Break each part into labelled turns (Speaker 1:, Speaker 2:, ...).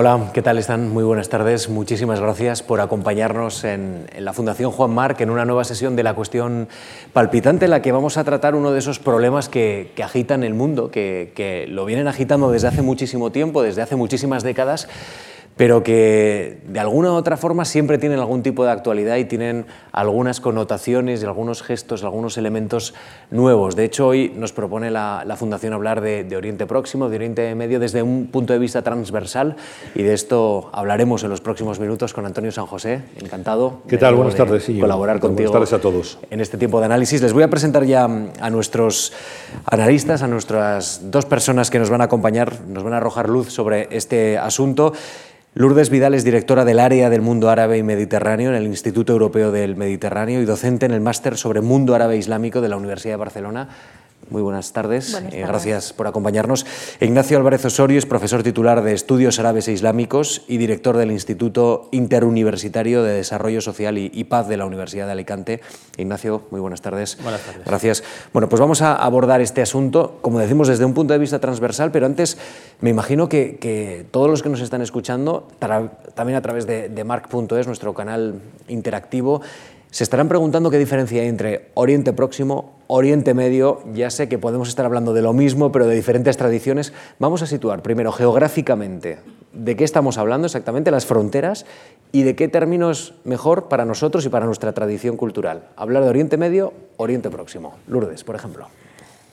Speaker 1: Hola, ¿qué tal están? Muy buenas tardes. Muchísimas gracias por acompañarnos en, la Fundación Juan Marc en una nueva sesión de la cuestión palpitante en la que vamos a tratar uno de esos problemas que, agitan el mundo, que, que lo vienen agitando desde hace muchísimo tiempo, desde hace muchísimas décadas pero que de alguna u otra forma siempre tienen algún tipo de actualidad y tienen algunas connotaciones y algunos gestos, algunos elementos nuevos. De hecho, hoy nos propone la, Fundación hablar de, Oriente Próximo, de Oriente Medio, desde un punto de vista transversal y de esto hablaremos en los próximos minutos con Antonio San José. Encantado.
Speaker 2: ¿Qué tal? Buenas tardes.
Speaker 1: Sí, colaborar contigo.
Speaker 2: Buenas tardes a todos.
Speaker 1: En este tiempo de análisis. Les voy a presentar ya a nuestros analistas, a nuestras dos personas que nos van a acompañar, nos van a arrojar luz sobre este asunto. Lourdes Vidal es directora del área del mundo árabe y mediterráneo en el Instituto Europeo del Mediterráneo y docente en el máster sobre mundo árabe islámico de la Universidad de Barcelona. Muy buenas tardes. Eh, gracias por acompañarnos. Ignacio Álvarez Osorio es profesor titular de Estudios Árabes e Islámicos y director del Instituto Interuniversitario de Desarrollo Social y, Paz de la Universidad de Alicante. Ignacio, muy buenas tardes.
Speaker 3: Buenas tardes.
Speaker 1: Gracias. Bueno, pues vamos a abordar este asunto, como decimos, desde un punto de vista transversal, pero antes me imagino que, todos los que nos están escuchando, también a través de, de marc.es, nuestro canal interactivo, se estarán preguntando qué diferencia hay entre Oriente Próximo, Oriente Medio. Ya sé que podemos estar hablando de lo mismo, pero de diferentes tradiciones. Vamos a situar primero geográficamente de qué estamos hablando exactamente, las fronteras, y de qué términos mejor para nosotros y para nuestra tradición cultural. Hablar de Oriente Medio, Oriente Próximo. Lourdes, por ejemplo.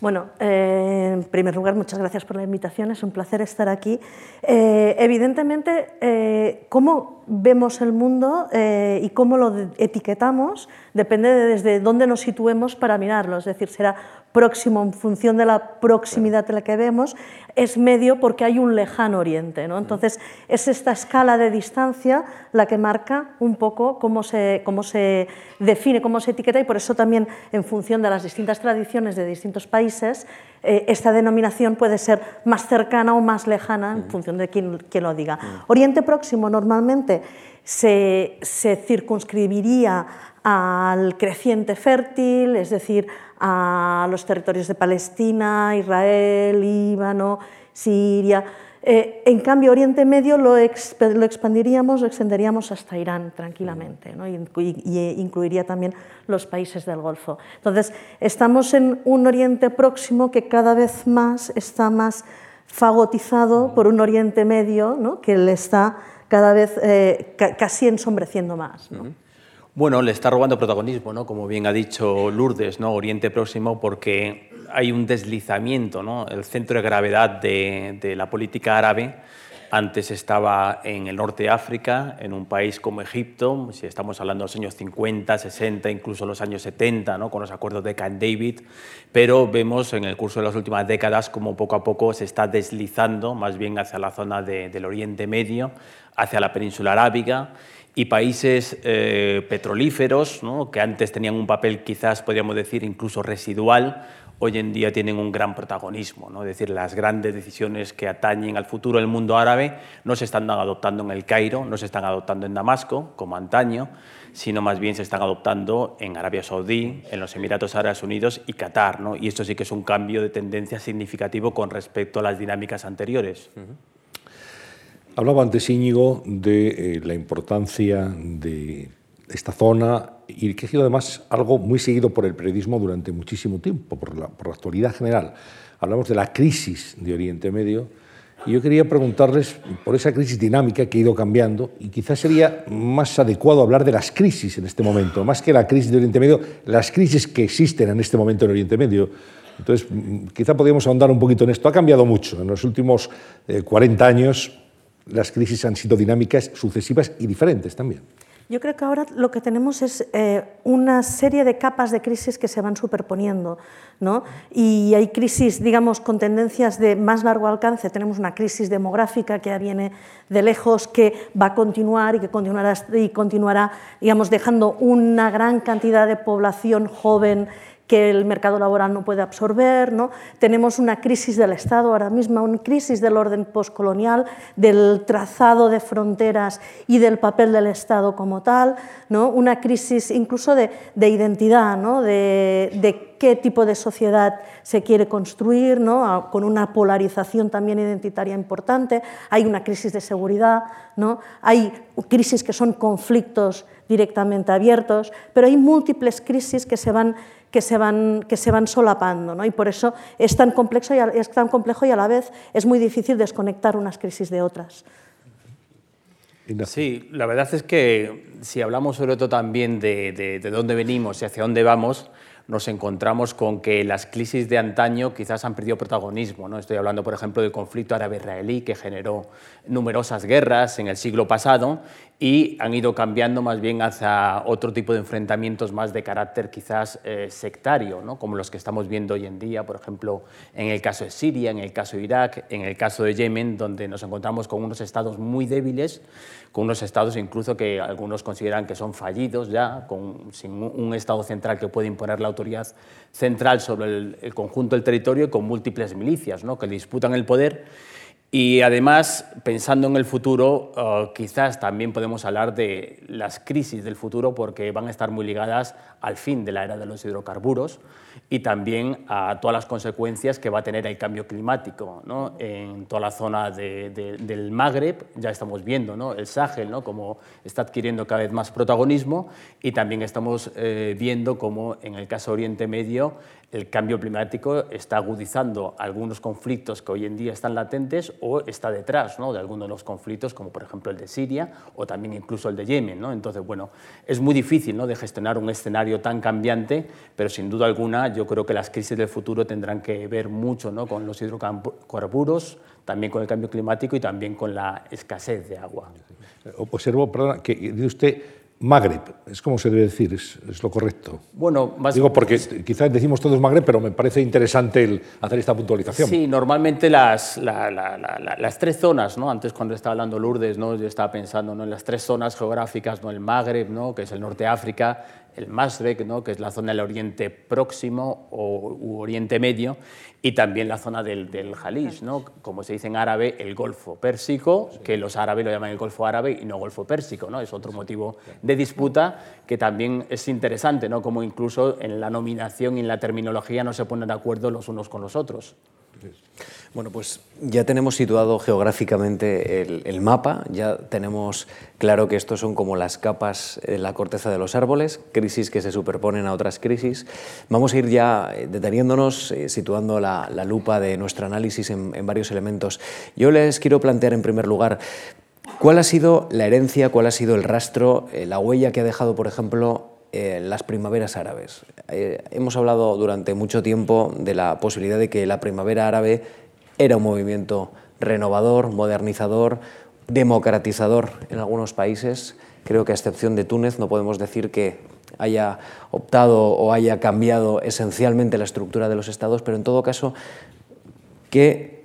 Speaker 4: Bueno, eh, en primer lugar, muchas gracias por la invitación, es un placer estar aquí. Eh, evidentemente, eh, cómo vemos el mundo y cómo lo etiquetamos depende de desde dónde nos situemos para mirarlo, es decir, será próximo en función de la proximidad de la que vemos, es medio porque hay un lejano oriente. ¿no? Entonces, es esta escala de distancia la que marca un poco cómo se, cómo se define, cómo se etiqueta y por eso también en función de las distintas tradiciones de distintos países, eh, esta denominación puede ser más cercana o más lejana en función de quién, lo diga. Oriente Próximo normalmente se, se circunscribiría al creciente fértil, es decir, a los territorios de Palestina, Israel, Líbano, Siria. Eh, en cambio, Oriente Medio lo, expandiríamos, lo extenderíamos hasta Irán tranquilamente, y, incluiría también los países del Golfo. Entonces, estamos en un Oriente Próximo que cada vez más está más fagotizado por un Oriente Medio que le está cada vez eh, casi ensombreciendo más.
Speaker 3: Bueno, le está robando protagonismo, ¿no? como bien ha dicho Lourdes, ¿no? Oriente Próximo, porque hay un deslizamiento. ¿no? El centro de gravedad de, la política árabe antes estaba en el norte de África, en un país como Egipto, si estamos hablando de los años 50, 60, incluso los años 70, ¿no? con los acuerdos de Camp David, pero vemos en el curso de las últimas décadas como poco a poco se está deslizando más bien hacia la zona del Oriente Medio, hacia la península arábiga, y países eh, petrolíferos, que antes tenían un papel quizás, podríamos decir, incluso residual, hoy en día tienen un gran protagonismo. ¿no? Es decir, las grandes decisiones que atañen al futuro del mundo árabe no se están adoptando en el Cairo, no se están adoptando en Damasco, como antaño, sino más bien se están adoptando en Arabia Saudí, en los Emiratos Árabes Unidos y Qatar. ¿no? Y esto sí que es un cambio de tendencia significativo con respecto a las dinámicas anteriores.
Speaker 2: Hablaba antes Íñigo de eh, la importancia de esta zona y que ha sido además algo muy seguido por el periodismo durante muchísimo tiempo, por la, por la actualidad general. Hablamos de la crisis de Oriente Medio y yo quería preguntarles por esa crisis dinámica que ha ido cambiando y quizás sería más adecuado hablar de las crisis en este momento, más que la crisis de Oriente Medio, las crisis que existen en este momento en Oriente Medio. Entonces, quizá podríamos ahondar un poquito en esto. Ha cambiado mucho en los últimos 40 eh, años las crisis han sido dinámicas, sucesivas y diferentes también.
Speaker 4: Yo creo que ahora lo que tenemos es eh, una serie de capas de crisis que se van superponiendo. ¿no? Y hay crisis, digamos, con tendencias de más largo alcance. Tenemos una crisis demográfica que ya viene de lejos, que va a continuar y que continuará, y continuará digamos, dejando una gran cantidad de población joven que el mercado laboral no puede absorber. ¿no? Tenemos una crisis del Estado ahora mismo, una crisis del orden postcolonial, del trazado de fronteras y del papel del Estado como tal, ¿no? una crisis incluso de, identidad, ¿no? de, de, qué tipo de sociedad se quiere construir, ¿no? con una polarización también identitaria importante. Hay una crisis de seguridad, ¿no? hay crisis que son conflictos directamente abiertos, pero hay múltiples crisis que se van que se van, que se van solapando. ¿no? Y por eso es tan, complejo y a, es tan complejo y a la vez es muy difícil desconectar unas crisis de otras.
Speaker 3: Sí, la verdad es que si hablamos sobre todo también de, de, de dónde venimos y hacia dónde vamos, nos encontramos con que las crisis de antaño quizás han perdido protagonismo. ¿no? Estoy hablando, por ejemplo, del conflicto árabe-israelí que generó numerosas guerras en el siglo pasado y han ido cambiando más bien hacia otro tipo de enfrentamientos más de carácter quizás eh, sectario, ¿no? como los que estamos viendo hoy en día, por ejemplo, en el caso de Siria, en el caso de Irak, en el caso de Yemen, donde nos encontramos con unos estados muy débiles, con unos estados incluso que algunos consideran que son fallidos ya, con, sin un estado central que puede imponer la autoridad central sobre el, el conjunto del territorio y con múltiples milicias ¿no? que disputan el poder y además, pensando en el futuro, uh, quizás también podemos hablar de las crisis del futuro porque van a estar muy ligadas al fin de la era de los hidrocarburos y también a todas las consecuencias que va a tener el cambio climático. ¿no? En toda la zona de, de, del Magreb ya estamos viendo ¿no? el Sahel ¿no? como está adquiriendo cada vez más protagonismo y también estamos eh, viendo como en el caso Oriente Medio el cambio climático está agudizando algunos conflictos que hoy en día están latentes o está detrás ¿no? de algunos de los conflictos, como por ejemplo el de Siria o también incluso el de Yemen. ¿no? Entonces, bueno, es muy difícil ¿no? de gestionar un escenario tan cambiante, pero sin duda alguna yo creo que las crisis del futuro tendrán que ver mucho ¿no? con los hidrocarburos, también con el cambio climático y también con la escasez de agua.
Speaker 2: Observo, perdón, que dice usted Magreb, es como se debe decir, es, es lo correcto.
Speaker 3: Bueno,
Speaker 2: más Digo porque quizás decimos todos Magreb, pero me parece interesante el hacer esta puntualización.
Speaker 3: Sí, normalmente las, la, la, la, las tres zonas, ¿no? antes cuando estaba hablando Lourdes, ¿no? yo estaba pensando ¿no? en las tres zonas geográficas, ¿no? el Magreb, ¿no? que es el norte de África, el Masrek, ¿no? que es la zona del Oriente Próximo o u Oriente Medio, y también la zona del, del Jalish, ¿no? como se dice en árabe, el Golfo Pérsico, que los árabes lo llaman el Golfo Árabe y no Golfo Pérsico, ¿no? es otro motivo de disputa que también es interesante, ¿no? como incluso en la nominación y en la terminología no se ponen de acuerdo los unos con los otros.
Speaker 1: Bueno, pues ya tenemos situado geográficamente el, mapa, ya tenemos claro que estos son como las capas en la corteza de los árboles, crisis que se superponen a otras crisis. Vamos a ir ya eh, deteniéndonos, eh, situando la, lupa de nuestro análisis en, varios elementos. Yo les quiero plantear en primer lugar ¿Cuál ha sido la herencia, cuál ha sido el rastro, eh, la huella que ha dejado, por ejemplo, eh, las primaveras árabes? Eh, hemos hablado durante mucho tiempo de la posibilidad de que la primavera árabe era un movimiento renovador, modernizador, democratizador en algunos países. Creo que a excepción de Túnez no podemos decir que haya optado o haya cambiado esencialmente la estructura de los estados, pero en todo caso, ¿qué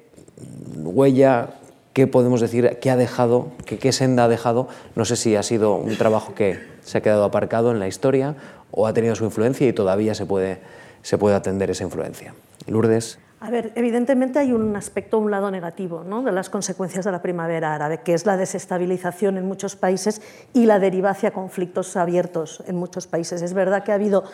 Speaker 1: huella, qué podemos decir, qué ha dejado, qué, qué senda ha dejado? No sé si ha sido un trabajo que se ha quedado aparcado en la historia o ha tenido su influencia y todavía se puede, se puede atender esa influencia. Lourdes.
Speaker 4: A ver, evidentemente hay un aspecto, un lado negativo ¿no? de las consecuencias de la primavera árabe, que es la desestabilización en muchos países y la deriva hacia conflictos abiertos en muchos países. Es verdad que ha habido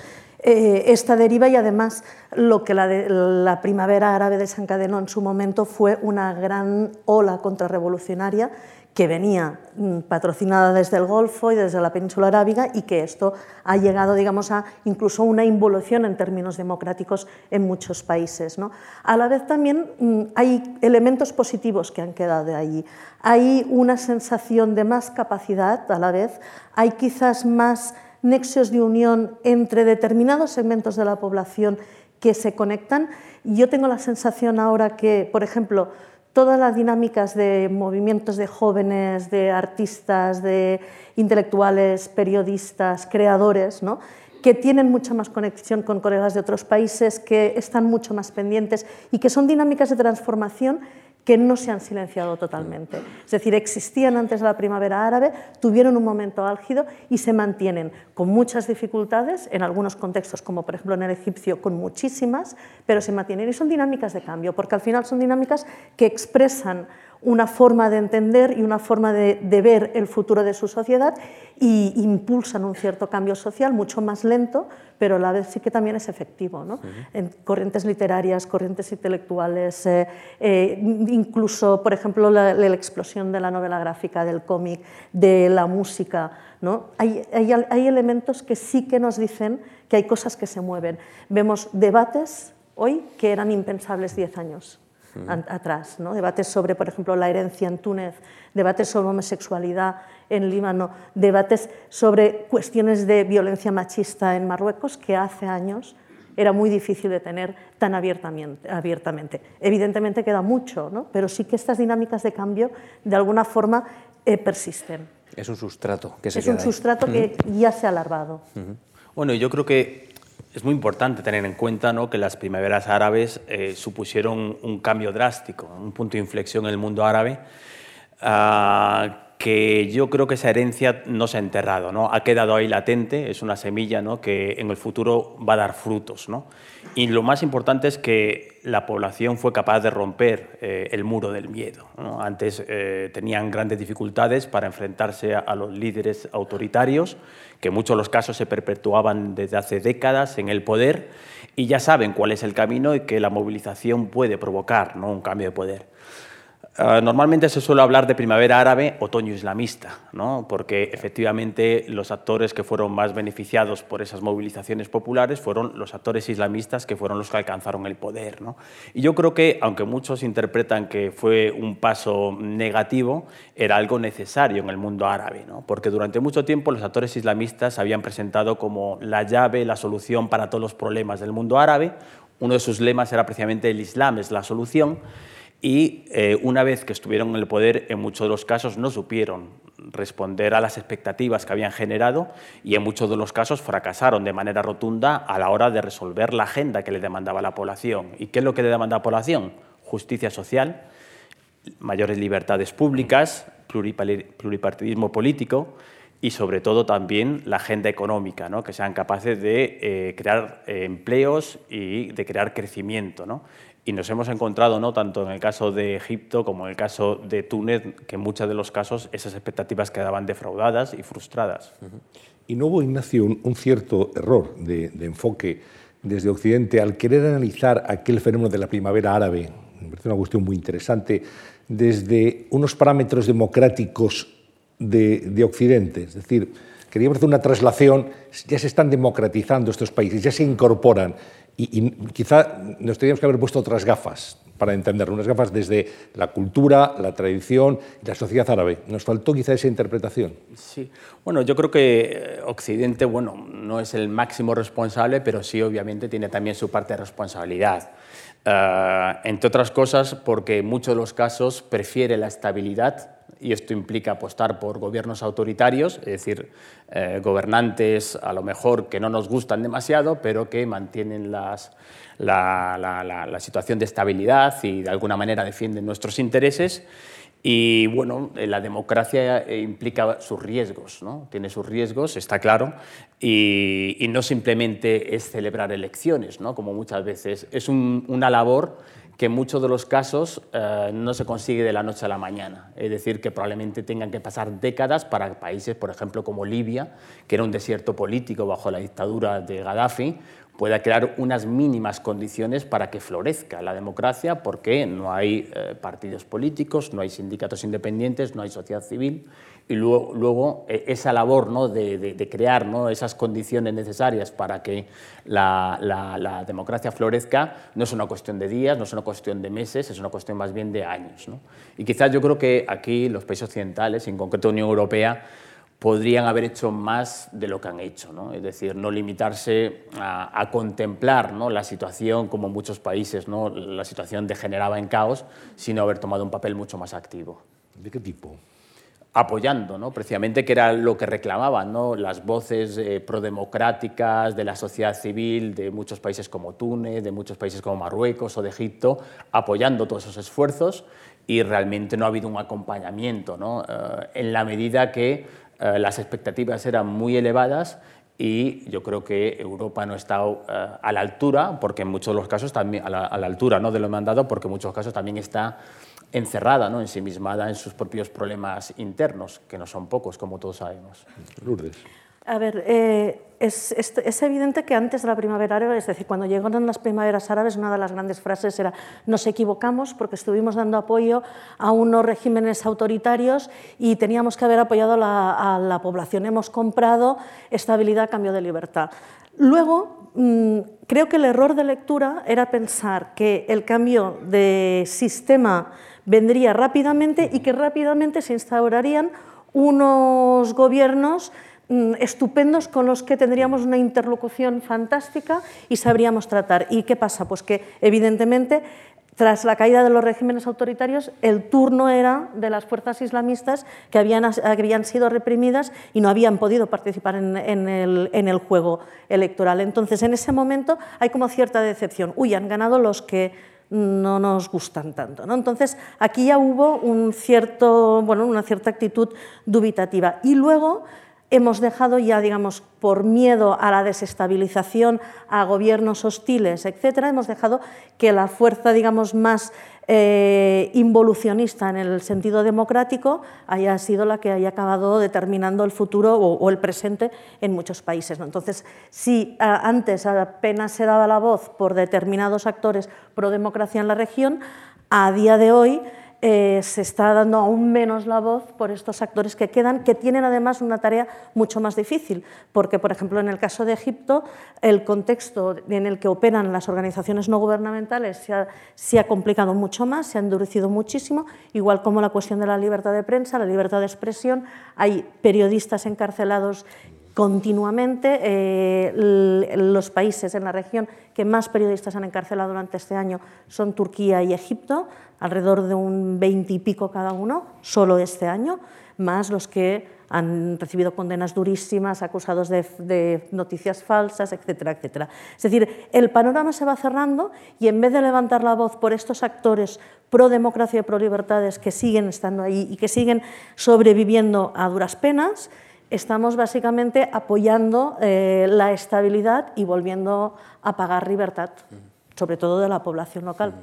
Speaker 4: eh, esta deriva y además lo que la, de, la primavera árabe desencadenó en su momento fue una gran ola contrarrevolucionaria que venía mm, patrocinada desde el Golfo y desde la península arábiga y que esto ha llegado, digamos, a incluso una involución en términos democráticos en muchos países. ¿no? A la vez también mm, hay elementos positivos que han quedado de allí. Hay una sensación de más capacidad a la vez, hay quizás más nexos de unión entre determinados segmentos de la población que se conectan. Yo tengo la sensación ahora que, por ejemplo, todas las dinámicas de movimientos de jóvenes, de artistas, de intelectuales, periodistas, creadores, ¿no? que tienen mucha más conexión con colegas de otros países, que están mucho más pendientes y que son dinámicas de transformación que no se han silenciado totalmente. Es decir, existían antes de la primavera árabe, tuvieron un momento álgido y se mantienen con muchas dificultades, en algunos contextos, como por ejemplo en el egipcio, con muchísimas, pero se mantienen y son dinámicas de cambio, porque al final son dinámicas que expresan una forma de entender y una forma de, ver el futuro de su sociedad y impulsan un cierto cambio social mucho más lento, pero a la vez sí que también es efectivo. ¿no? En corrientes literarias, corrientes intelectuales, eh, eh, incluso, por ejemplo, la, explosión de la novela gráfica, del cómic, de la música. ¿no? Hay, hay, hay elementos que sí que nos dicen que hay cosas que se mueven. Vemos debates hoy que eran impensables diez años atrás. ¿no? Debates sobre, por ejemplo, la herencia en Túnez, debates sobre homosexualidad en Líbano, debates sobre cuestiones de violencia machista en Marruecos que hace años era muy difícil de tener tan abiertamente. Evidentemente queda mucho, ¿no? pero sí que estas dinámicas de cambio de alguna forma eh, persisten.
Speaker 1: Es un sustrato que se
Speaker 4: Es un sustrato que ya se ha alargado.
Speaker 3: Bueno, yo creo que es muy importante tener en cuenta ¿no? que las primaveras árabes eh, supusieron un cambio drástico, un punto de inflexión en el mundo árabe, uh, que yo creo que esa herencia no se ha enterrado, ¿no? ha quedado ahí latente, es una semilla ¿no? que en el futuro va a dar frutos. ¿no? Y lo más importante es que la población fue capaz de romper eh, el muro del miedo. Antes eh, tenían grandes dificultades para enfrentarse a, los líderes autoritarios, que en muchos los casos se perpetuaban desde hace décadas en el poder, y ya saben cuál es el camino y que la movilización puede provocar ¿no? un cambio de poder. Ah, normalmente se suele hablar de primavera árabe, otoño islamista, ¿no? porque efectivamente los actores que fueron más beneficiados por esas movilizaciones populares fueron los actores islamistas que fueron los que alcanzaron el poder. ¿no? Y yo creo que, aunque muchos interpretan que fue un paso negativo, era algo necesario en el mundo árabe, ¿no? porque durante mucho tiempo los actores islamistas habían presentado como la llave, la solución para todos los problemas del mundo árabe. Uno de sus lemas era precisamente el Islam es la solución y eh, una vez que estuvieron en el poder, en muchos de los casos no supieron responder a las expectativas que habían generado y en muchos de los casos fracasaron de manera rotunda a la hora de resolver la agenda que le demandaba la población. ¿Y qué es lo que le demanda la población? Justicia social, mayores libertades públicas, pluripartidismo político y sobre todo también la agenda económica, ¿no? que sean capaces de eh, crear eh, empleos y de crear crecimiento. ¿no? Y nos hemos encontrado, ¿no? tanto en el caso de Egipto como en el caso de Túnez, que en muchos de los casos esas expectativas quedaban defraudadas y frustradas.
Speaker 2: Y no hubo, Ignacio, un, cierto error de, enfoque desde Occidente al querer analizar aquel fenómeno de la primavera árabe, me parece una cuestión muy interesante, desde unos parámetros democráticos de, de Occidente. Es decir, queríamos hacer una traslación, ya se están democratizando estos países, ya se incorporan y, quizá nos teníamos que haber puesto otras gafas para entenderlo, unas gafas desde la cultura, la tradición y la sociedad árabe. Nos faltó quizá esa interpretación.
Speaker 3: Sí, bueno, yo creo que eh, Occidente, bueno, no es el máximo responsable, pero sí obviamente tiene también su parte de responsabilidad. Uh, entre otras cosas porque en muchos de los casos prefiere la estabilidad y esto implica apostar por gobiernos autoritarios, es decir, eh, gobernantes a lo mejor que no nos gustan demasiado, pero que mantienen la, situación de estabilidad y de alguna manera defienden nuestros intereses. Y bueno, la democracia eh, implica sus riesgos, ¿no? tiene sus riesgos, está claro, y, no simplemente es celebrar elecciones, ¿no? como muchas veces, es un, una labor que en muchos de los casos eh, no se consigue de la noche a la mañana. Es decir, que probablemente tengan que pasar décadas para países, por ejemplo, como Libia, que era un desierto político bajo la dictadura de Gaddafi, pueda crear unas mínimas condiciones para que florezca la democracia, porque no hay eh, partidos políticos, no hay sindicatos independientes, no hay sociedad civil, y luego, luego eh, esa labor ¿no? de, crear ¿no? esas condiciones necesarias para que la, la, democracia florezca no es una cuestión de días, no es una cuestión de meses, es una cuestión más bien de años. ¿no? Y quizás yo creo que aquí los países occidentales, en concreto la Unión Europea, podrían haber hecho más de lo que han hecho, ¿no? es decir, no limitarse a, contemplar ¿no? la situación como en muchos países, ¿no? la situación degeneraba en caos, sino haber tomado un papel mucho más activo.
Speaker 2: ¿De qué tipo?
Speaker 3: apoyando, ¿no? precisamente que era lo que reclamaban ¿no? las voces eh, prodemocráticas de la sociedad civil de muchos países como Túnez, de muchos países como Marruecos o de Egipto, apoyando todos esos esfuerzos y realmente no ha habido un acompañamiento, ¿no? Eh, en la medida que eh, las expectativas eran muy elevadas y yo creo que Europa no ha estado eh, a la altura, porque en muchos de los casos también, a la, altura ¿no? de lo mandado, porque en muchos casos también está encerrada, ¿no? ensimismada en sus propios problemas internos, que no son pocos, como todos sabemos.
Speaker 2: Lourdes.
Speaker 4: A ver, eh, es, evidente que antes de la primavera árabe, es decir, cuando llegaron las primaveras árabes, una de las grandes frases era nos equivocamos porque estuvimos dando apoyo a unos regímenes autoritarios y teníamos que haber apoyado a la, población. Hemos comprado estabilidad a cambio de libertad. Luego, mm, creo que el error de lectura era pensar que el cambio de sistema vendría rápidamente y que rápidamente se instaurarían unos gobiernos estupendos con los que tendríamos una interlocución fantástica y sabríamos tratar. ¿Y qué pasa? Pues que evidentemente tras la caída de los regímenes autoritarios, el turno era de las fuerzas islamistas que habían, habían sido reprimidas y no habían podido participar en, el, en, el, juego electoral. Entonces, en ese momento hay como cierta decepción. Uy, han ganado los que no nos gustan tanto. ¿no? Entonces, aquí ya hubo un cierto, bueno, una cierta actitud dubitativa. Y luego hemos dejado ya, digamos, por miedo a la desestabilización, a gobiernos hostiles, etcétera, hemos dejado que la fuerza, digamos, más eh, involucionista en el sentido democrático haya sido la que haya acabado determinando el futuro o, el presente en muchos países. Entonces, si antes apenas se daba la voz por determinados actores pro democracia en la región, a día de hoy eh, se está dando aún menos la voz por estos actores que quedan, que tienen además una tarea mucho más difícil, porque, por ejemplo, en el caso de Egipto, el contexto en el que operan las organizaciones no gubernamentales se ha, se ha complicado mucho más, se ha endurecido muchísimo, igual como la cuestión de la libertad de prensa, la libertad de expresión. Hay periodistas encarcelados continuamente. Eh, los países en la región que más periodistas han encarcelado durante este año son Turquía y Egipto, alrededor de un 20 y pico cada uno, solo este año, más los que han recibido condenas durísimas, acusados de, noticias falsas, etcétera, etcétera. Es decir, el panorama se va cerrando y en vez de levantar la voz por estos actores pro democracia y pro libertades que siguen estando ahí y que siguen sobreviviendo a duras penas, estamos básicamente apoyando eh, la estabilidad y volviendo a pagar libertad, sobre todo de la población local.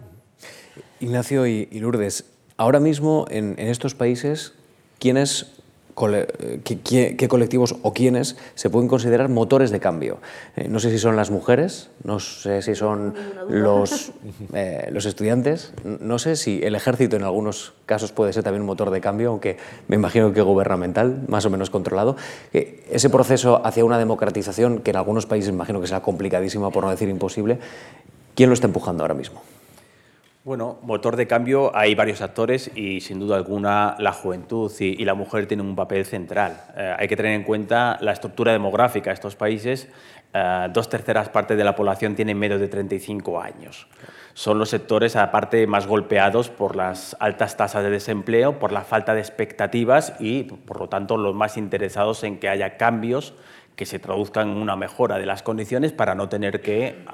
Speaker 1: Ignacio y, Lourdes, ahora mismo en, en estos países, ¿quiénes qué, colectivos o quiénes se pueden considerar motores de cambio. Eh, no sé si son las mujeres, no sé si son los, eh, los estudiantes, no sé si el ejército en algunos casos puede ser también un motor de cambio, aunque me imagino que gubernamental, más o menos controlado. Eh, ese proceso hacia una democratización, que en algunos países imagino que será complicadísima, por no decir imposible, ¿quién lo está empujando ahora mismo?
Speaker 3: Bueno, motor de cambio hay varios actores y sin duda alguna la juventud y, la mujer tienen un papel central. Eh, hay que tener en cuenta la estructura demográfica de estos países. Eh, dos terceras partes de la población tienen menos de 35 años. Son los sectores, aparte, más golpeados por las altas tasas de desempleo, por la falta de expectativas y, por lo tanto, los más interesados en que haya cambios que se traduzcan en una mejora de las condiciones para no tener que,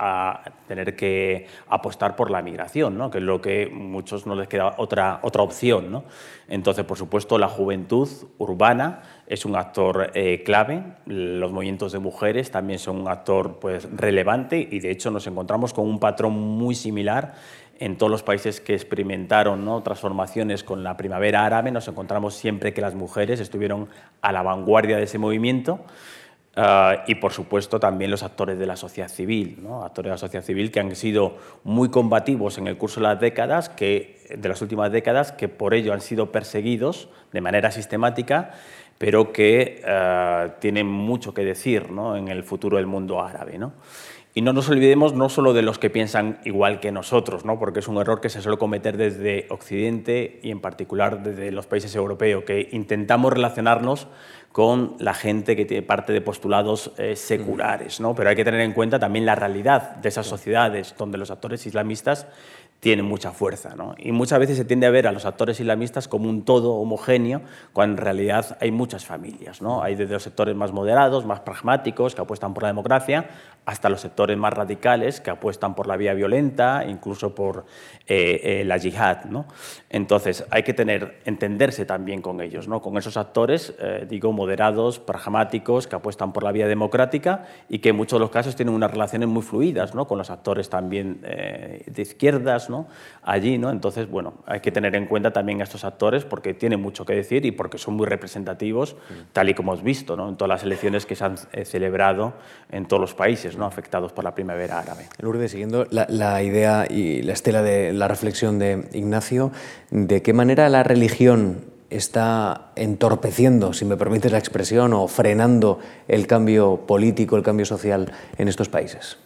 Speaker 3: tener que apostar por la migración, ¿no? que es lo que muchos no les queda otra, otra opción. ¿no? Entonces, por supuesto, la juventud urbana es un actor eh, clave, los movimientos de mujeres también son un actor pues, relevante y de hecho nos encontramos con un patrón muy similar en todos los países que experimentaron ¿no? transformaciones con la primavera árabe, nos encontramos siempre que las mujeres estuvieron a la vanguardia de ese movimiento. Ah, y por supuesto también los actores de la sociedad civil, actores de la sociedad civil que han sido muy combativos en el curso de las décadas, que, de las últimas décadas, que por ello han sido perseguidos de manera sistemática, pero que ah, tienen mucho que decir en el futuro del mundo árabe. Y no nos olvidemos no solo de los que piensan igual que nosotros, ¿no? porque es un error que se suele cometer desde Occidente y en particular desde los países europeos, que intentamos relacionarnos con la gente que tiene parte de postulados eh, seculares, ¿no? pero hay que tener en cuenta también la realidad de esas sociedades donde los actores islamistas tiene mucha fuerza. ¿no? Y muchas veces se tiende a ver a los actores islamistas como un todo homogéneo, cuando en realidad hay muchas familias. ¿no? Hay desde los sectores más moderados, más pragmáticos, que apuestan por la democracia, hasta los sectores más radicales, que apuestan por la vía violenta, incluso por eh, eh, la yihad. ¿no? Entonces, hay que tener, entenderse también con ellos, ¿no? con esos actores, eh, digo, moderados, pragmáticos, que apuestan por la vía democrática y que en muchos de los casos tienen unas relaciones muy fluidas ¿no? con los actores también de izquierdas, allí. ¿no? Entonces, bueno, hay que tener en cuenta también a estos actores porque tienen mucho que decir y porque son muy representativos, tal y como hemos visto ¿no? en todas las elecciones que se han eh, celebrado en todos los países ¿no? afectados por la primavera árabe.
Speaker 1: Lourdes, siguiendo la, la idea y la estela de la reflexión de Ignacio, ¿de qué manera la religión está entorpeciendo, si me permites la expresión, o frenando el cambio político, el cambio social en estos países?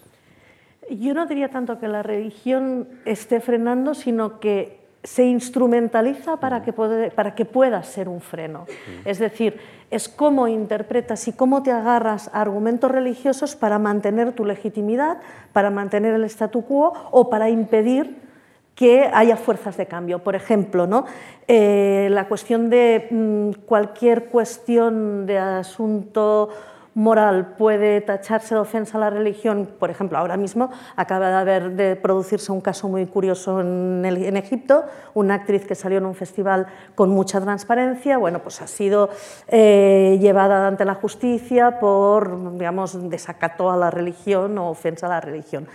Speaker 4: Yo no diría tanto que la religión esté frenando, sino que se instrumentaliza para que, para que pueda ser un freno. Es decir, es cómo interpretas y cómo te agarras a argumentos religiosos para mantener tu legitimidad, para mantener el statu quo o para impedir que haya fuerzas de cambio. Por ejemplo, ¿no? Eh, la cuestión de mm, cualquier cuestión de asunto moral puede tacharse de ofensa a la religión, por ejemplo, ahora mismo acaba de haber de producirse un caso muy curioso en, Egipto, una actriz que salió en un festival con mucha transparencia, bueno, pues ha sido eh, llevada ante la justicia por, digamos, desacato a la religión o ofensa a la religión.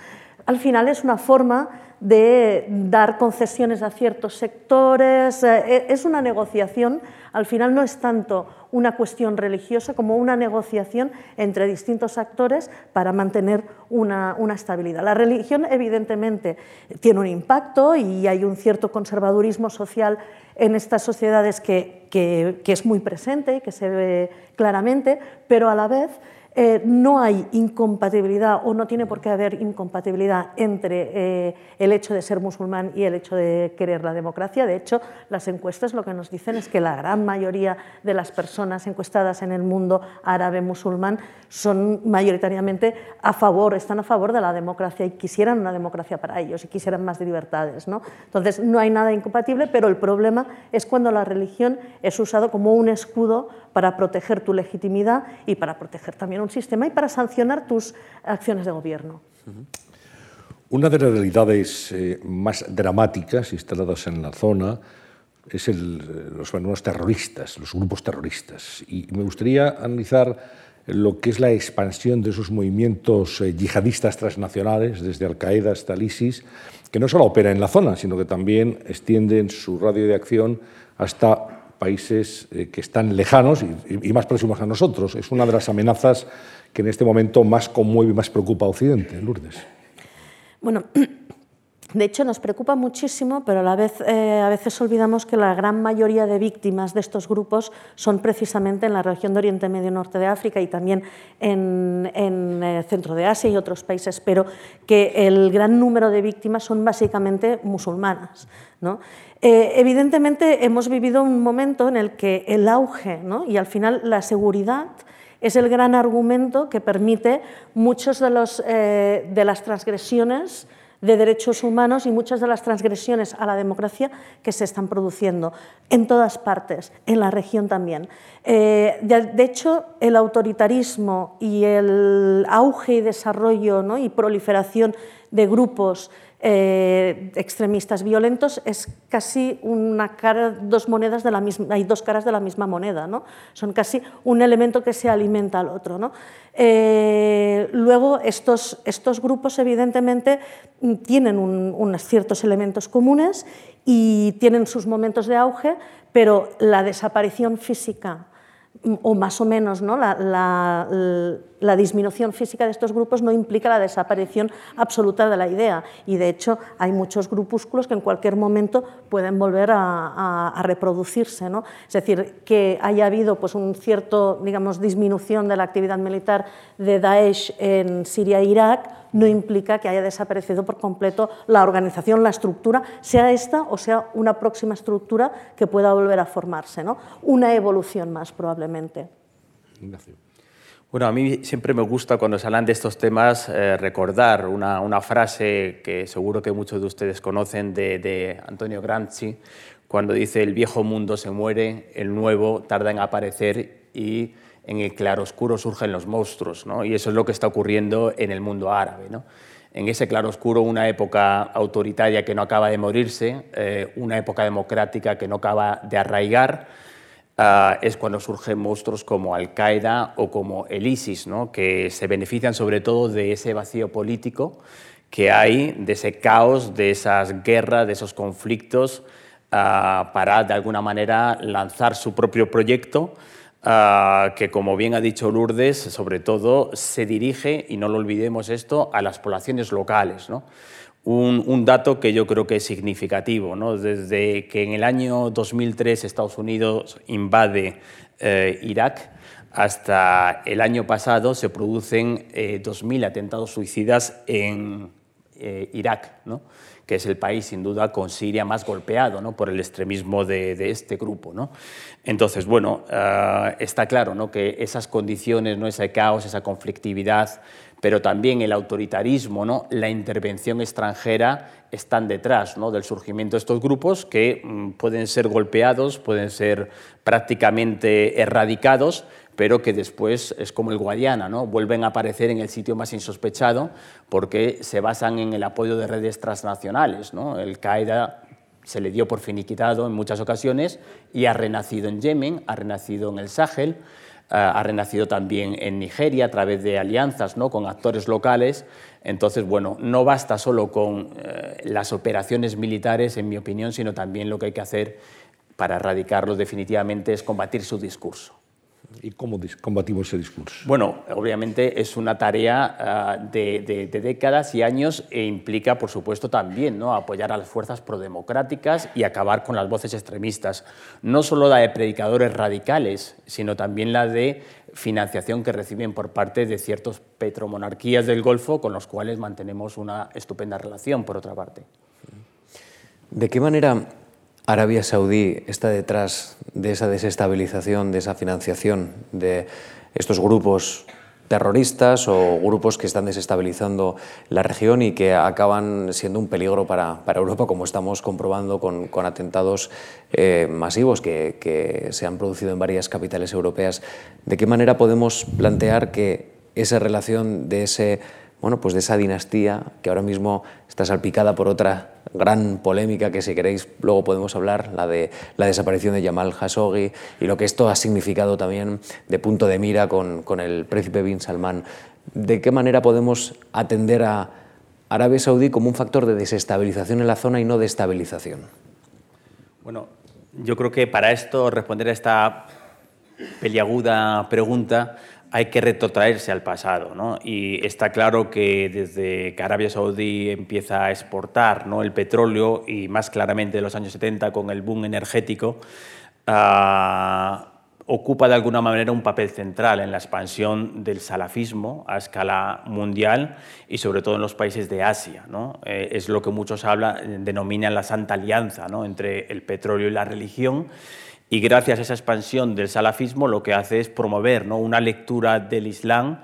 Speaker 4: Al final es una forma de dar concesiones a ciertos sectores, eh, es una negociación, al final no es tanto una cuestión religiosa como una negociación entre distintos actores para mantener una, estabilidad. La religión evidentemente tiene un impacto y hay un cierto conservadurismo social en estas sociedades que, que es muy presente y que se ve claramente, pero a la vez eh, no hay incompatibilidad o no tiene por qué haber incompatibilidad entre eh, el hecho de ser musulmán y el hecho de querer la democracia. De hecho, las encuestas lo que nos dicen es que la gran mayoría de las personas encuestadas en el mundo árabe musulmán son mayoritariamente a favor, están a favor de la democracia y quisieran una democracia para ellos y quisieran más libertades. ¿no? Entonces, no hay nada incompatible, pero el problema es cuando la religión es usado como un escudo para proteger tu legitimidad y para proteger también un sistema y para sancionar tus acciones de gobierno.
Speaker 2: Una de las realidades eh, más dramáticas instaladas en la zona es el, eh, los fenómenos terroristas, los grupos terroristas. Y me gustaría analizar lo que es la expansión de esos movimientos eh, yihadistas transnacionales, desde Al-Qaeda hasta ISIS, que no solo opera en la zona, sino que también extienden su radio de acción hasta países eh, que están lejanos y, más próximos a nosotros. Es una de las amenazas que en este momento más conmueve y más preocupa a Occidente, Lourdes.
Speaker 4: Bueno, de hecho nos preocupa muchísimo, pero a la vez eh, a veces olvidamos que la gran mayoría de víctimas de estos grupos son precisamente en la región de Oriente Medio Norte de África y también en, en eh, Centro de Asia y otros países, pero que el gran número de víctimas son básicamente musulmanas. ¿no? Eh, evidentemente hemos vivido un momento en el que el auge y al final la seguridad es el gran argumento que permite muchas de, eh, de las transgresiones de derechos humanos y muchas de las transgresiones a la democracia que se están produciendo en todas partes, en la región también. Eh, de, hecho, el autoritarismo y el auge y desarrollo y proliferación de grupos eh, extremistas violentos es casi una cara, dos monedas de la misma, hay dos caras de la misma moneda, ¿no? Son casi un elemento que se alimenta al otro, ¿no? Eh, luego, estos, estos grupos, evidentemente, tienen unos ciertos elementos comunes y tienen sus momentos de auge, pero la desaparición física o más o menos ¿no? la, la, disminución física de estos grupos no implica la desaparición absoluta de la idea y de hecho hay muchos grupúsculos que en cualquier momento pueden volver a, reproducirse. ¿no? Es decir, que haya habido pues, un cierto digamos, disminución de la actividad militar de Daesh en Siria e Irak no implica que haya desaparecido por completo la organización, la estructura, sea esta o sea una próxima estructura que pueda volver a formarse. ¿no? Una evolución más probablemente.
Speaker 3: Bueno, a mí siempre me gusta cuando se hablan de estos temas eh, recordar una, una, frase que seguro que muchos de ustedes conocen de, de, Antonio Gramsci, cuando dice el viejo mundo se muere, el nuevo tarda en aparecer y en el claroscuro surgen los monstruos, ¿no? y eso es lo que está ocurriendo en el mundo árabe. ¿no? En ese claroscuro una época autoritaria que no acaba de morirse, eh, una época democrática que no acaba de arraigar, Uh, es cuando surgen monstruos como Al-Qaeda o como el ISIS, ¿no? que se benefician sobre todo de ese vacío político que hay, de ese caos, de esas guerras, de esos conflictos, uh, para de alguna manera lanzar su propio proyecto, uh, que como bien ha dicho Lourdes, sobre todo se dirige, y no lo olvidemos esto, a las poblaciones locales. ¿no? Un, dato que yo creo que es significativo. ¿no? Desde que en el año 2003 Estados Unidos invade eh, Irak, hasta el año pasado se producen 2.000 eh, atentados suicidas en eh, Irak, ¿no? Que es el país sin duda con Siria más golpeado ¿no? por el extremismo de, este grupo. ¿no? Entonces, bueno, está claro ¿no? que esas condiciones, ¿no? ese caos, esa conflictividad, pero también el autoritarismo, ¿no? la intervención extranjera están detrás ¿no? del surgimiento de estos grupos que mm, pueden ser golpeados, pueden ser prácticamente erradicados, pero que después es como el Guadiana, ¿no? vuelven a aparecer en el sitio más insospechado porque se basan en el apoyo de redes transnacionales. ¿no? El Qaeda se le dio por finiquitado en muchas ocasiones y ha renacido en Yemen, ha renacido en el Sáhel, eh, ha renacido también en Nigeria a través de alianzas ¿no? con actores locales. Entonces, bueno, no basta solo con eh, las operaciones militares, en mi opinión, sino también lo que hay que hacer para erradicarlos definitivamente es combatir su discurso.
Speaker 2: ¿Y cómo combatimos ese discurso?
Speaker 3: Bueno, obviamente es una tarea ah, de, décadas y años e implica, por supuesto, también ¿no? apoyar a las fuerzas prodemocráticas y acabar con las voces extremistas. No solo la de predicadores radicales, sino también la de financiación que reciben por parte de ciertos petromonarquías del Golfo con los cuales mantenemos una estupenda relación, por otra parte.
Speaker 1: ¿De qué manera Arabia Saudí está detrás de esa desestabilización, de esa financiación de estos grupos terroristas o grupos que están desestabilizando la región y que acaban siendo un peligro para, Europa, como estamos comprobando con, atentados eh, masivos que se han producido en varias capitales europeas. ¿De qué manera podemos plantear que esa relación de ese bueno, pues de esa dinastía que ahora mismo está salpicada por otra gran polémica que si queréis luego podemos hablar, la de la desaparición de Jamal Khashoggi y lo que esto ha significado también de punto de mira con, con el príncipe bin Salman. ¿De qué manera podemos atender a Arabia Saudí como un factor de desestabilización en la zona y no de estabilización?
Speaker 3: Bueno, yo creo que para esto responder a esta peliaguda pregunta hay que retrotraerse al pasado. ¿no? Y está claro que desde que Arabia Saudí empieza a exportar ¿no? el petróleo y más claramente en los años 70 con el boom energético, ah, ocupa de alguna manera un papel central en la expansión del salafismo a escala mundial y sobre todo en los países de Asia. ¿no? Eh, es lo que muchos hablan, denominan la Santa Alianza ¿no? entre el petróleo y la religión y gracias a esa expansión del salafismo lo que hace es promover ¿no? una lectura del Islam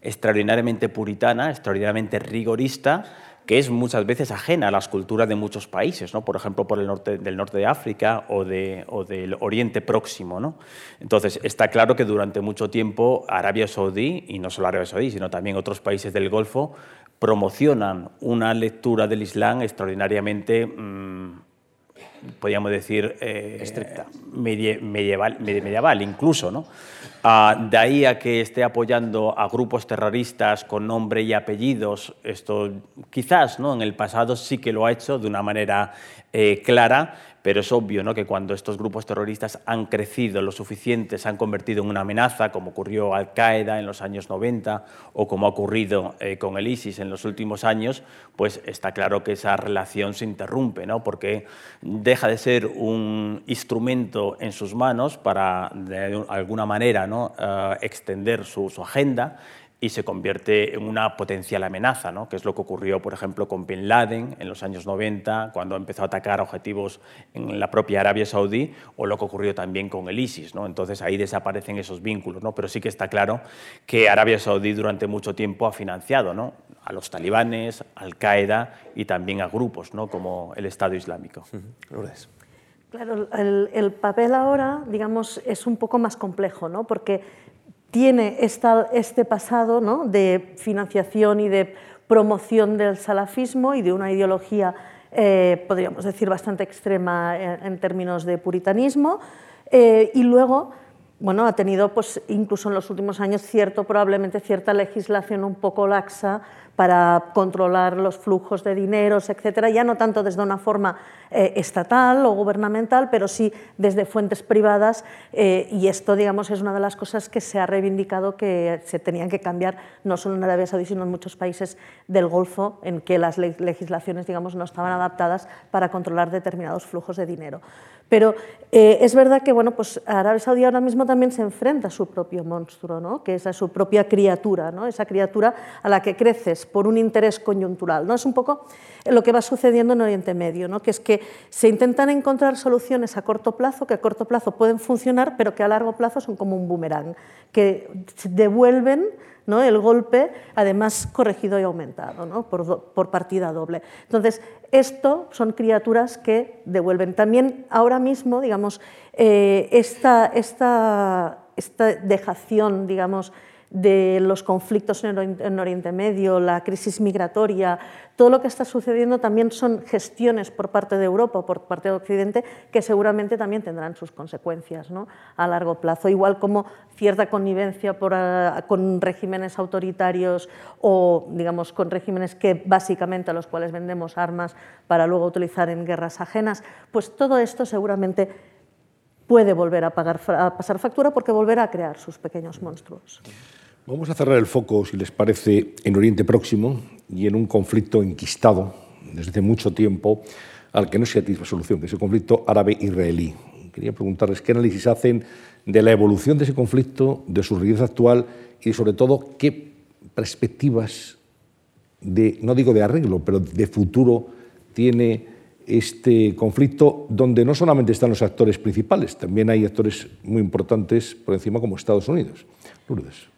Speaker 3: extraordinariamente puritana, extraordinariamente rigorista, que es muchas veces ajena a las culturas de muchos países, ¿no? por ejemplo, por el norte, del norte de África o, de, o del Oriente Próximo. ¿no? Entonces, está claro que durante mucho tiempo Arabia Saudí, y no solo Arabia Saudí, sino también otros países del Golfo, promocionan una lectura del Islam extraordinariamente... Mm, podríamos decir, eh, estricta, medieval, medieval incluso. ¿no? Ah, de ahí a que esté apoyando a grupos terroristas con nombre y apellidos, esto quizás ¿no? en el pasado sí que lo ha hecho de una manera eh, clara, pero es obvio ¿no? que cuando estos grupos terroristas han crecido lo suficiente, se han convertido en una amenaza, como ocurrió Al-Qaeda en los años 90 o como ha ocurrido eh, con el ISIS en los últimos años, pues está claro que esa relación se interrumpe, ¿no? porque deja de ser un instrumento en sus manos para, de alguna manera, ¿no? Eh, extender su, su agenda y se convierte en una potencial amenaza, ¿no? que es lo que ocurrió, por ejemplo, con Bin Laden en los años 90, cuando empezó a atacar objetivos en la propia Arabia Saudí, o lo que ocurrió también con el ISIS. ¿no? Entonces ahí desaparecen esos vínculos, ¿no? pero sí que está claro que Arabia Saudí durante mucho tiempo ha financiado ¿no? a los talibanes, Al Qaeda y también a grupos ¿no? como el Estado Islámico.
Speaker 4: Claro, el, el, papel ahora, digamos, es un poco más complejo, ¿no? porque tiene este pasado de financiación y de promoción del salafismo y de una ideología, eh, podríamos decir, bastante extrema en, términos de puritanismo, eh, y luego bueno, ha tenido pues, incluso en los últimos años cierto, probablemente cierta legislación un poco laxa para controlar los flujos de dineros, etcétera, ya no tanto desde una forma eh, estatal o gubernamental, pero sí desde fuentes privadas eh, y esto, digamos, es una de las cosas que se ha reivindicado que se tenían que cambiar no solo en Arabia Saudí, sino en muchos países del Golfo en que las legislaciones, digamos, no estaban adaptadas para controlar determinados flujos de dinero. Pero eh, es verdad que bueno, pues Arabia Saudí ahora mismo también se enfrenta a su propio monstruo, ¿no? que es a su propia criatura, ¿no? esa criatura a la que creces por un interés coyuntural. ¿no? Es un poco lo que va sucediendo en Oriente Medio, ¿no? que es que se intentan encontrar soluciones a corto plazo, que a corto plazo pueden funcionar, pero que a largo plazo son como un boomerang, que devuelven ¿no? el golpe, además corregido y aumentado por, partida doble. Entonces, esto son criaturas que devuelven. También ahora mismo, digamos, eh, esta, esta, esta dejación, digamos, de los conflictos en Oriente Medio, la crisis migratoria, todo lo que está sucediendo también son gestiones por parte de Europa por parte de Occidente que seguramente también tendrán sus consecuencias a largo plazo, igual como cierta connivencia ah, con regímenes autoritarios o digamos con regímenes que básicamente a los cuales vendemos armas para luego utilizar en guerras ajenas, pues todo esto seguramente puede volver a, pagar, a pasar factura porque volverá a crear sus pequeños monstruos.
Speaker 2: Vamos a cerrar el foco, si les parece, en Oriente Próximo y en un conflicto enquistado desde hace mucho tiempo al que no se ha solución, que es el conflicto árabe-israelí. Quería preguntarles qué análisis hacen de la evolución de ese conflicto, de su realidad actual y sobre todo qué perspectivas de, no digo de arreglo, pero de futuro tiene este conflicto donde no solamente están los actores principales, también hay actores muy importantes por encima como Estados Unidos. Lourdes.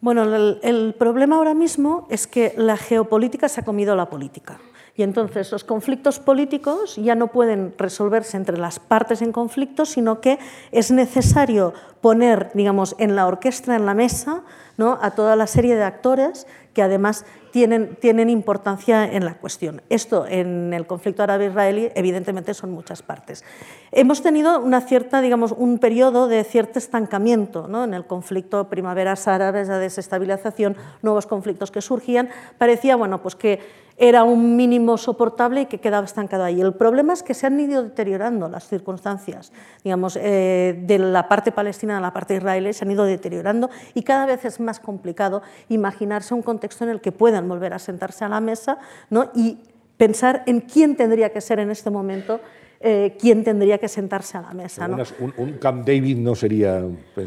Speaker 4: Bueno, el, problema ahora mismo es que la geopolítica se ha comido la política. Y entonces los conflictos políticos ya no pueden resolverse entre las partes en conflicto, sino que es necesario poner, digamos, en la orquesta, en la mesa, ¿no? a toda la serie de actores que además tienen, tienen importancia en la cuestión. Esto en el conflicto árabe-israelí evidentemente son muchas partes. Hemos tenido una cierta, digamos, un periodo de cierto estancamiento ¿no? en el conflicto primaveras árabes, la desestabilización, nuevos conflictos que surgían. Parecía bueno, pues que era un mínimo soportable y que quedaba estancado ahí. El problema es que se han ido deteriorando las circunstancias, digamos, eh, de la parte palestina a la parte israelí, se han ido deteriorando y cada vez es más complicado imaginarse un contexto en el que puedan volver a sentarse a la mesa ¿no? y pensar en quién tendría que ser en este momento eh, quién tendría que sentarse a la mesa. ¿no?
Speaker 2: Un, Camp David no sería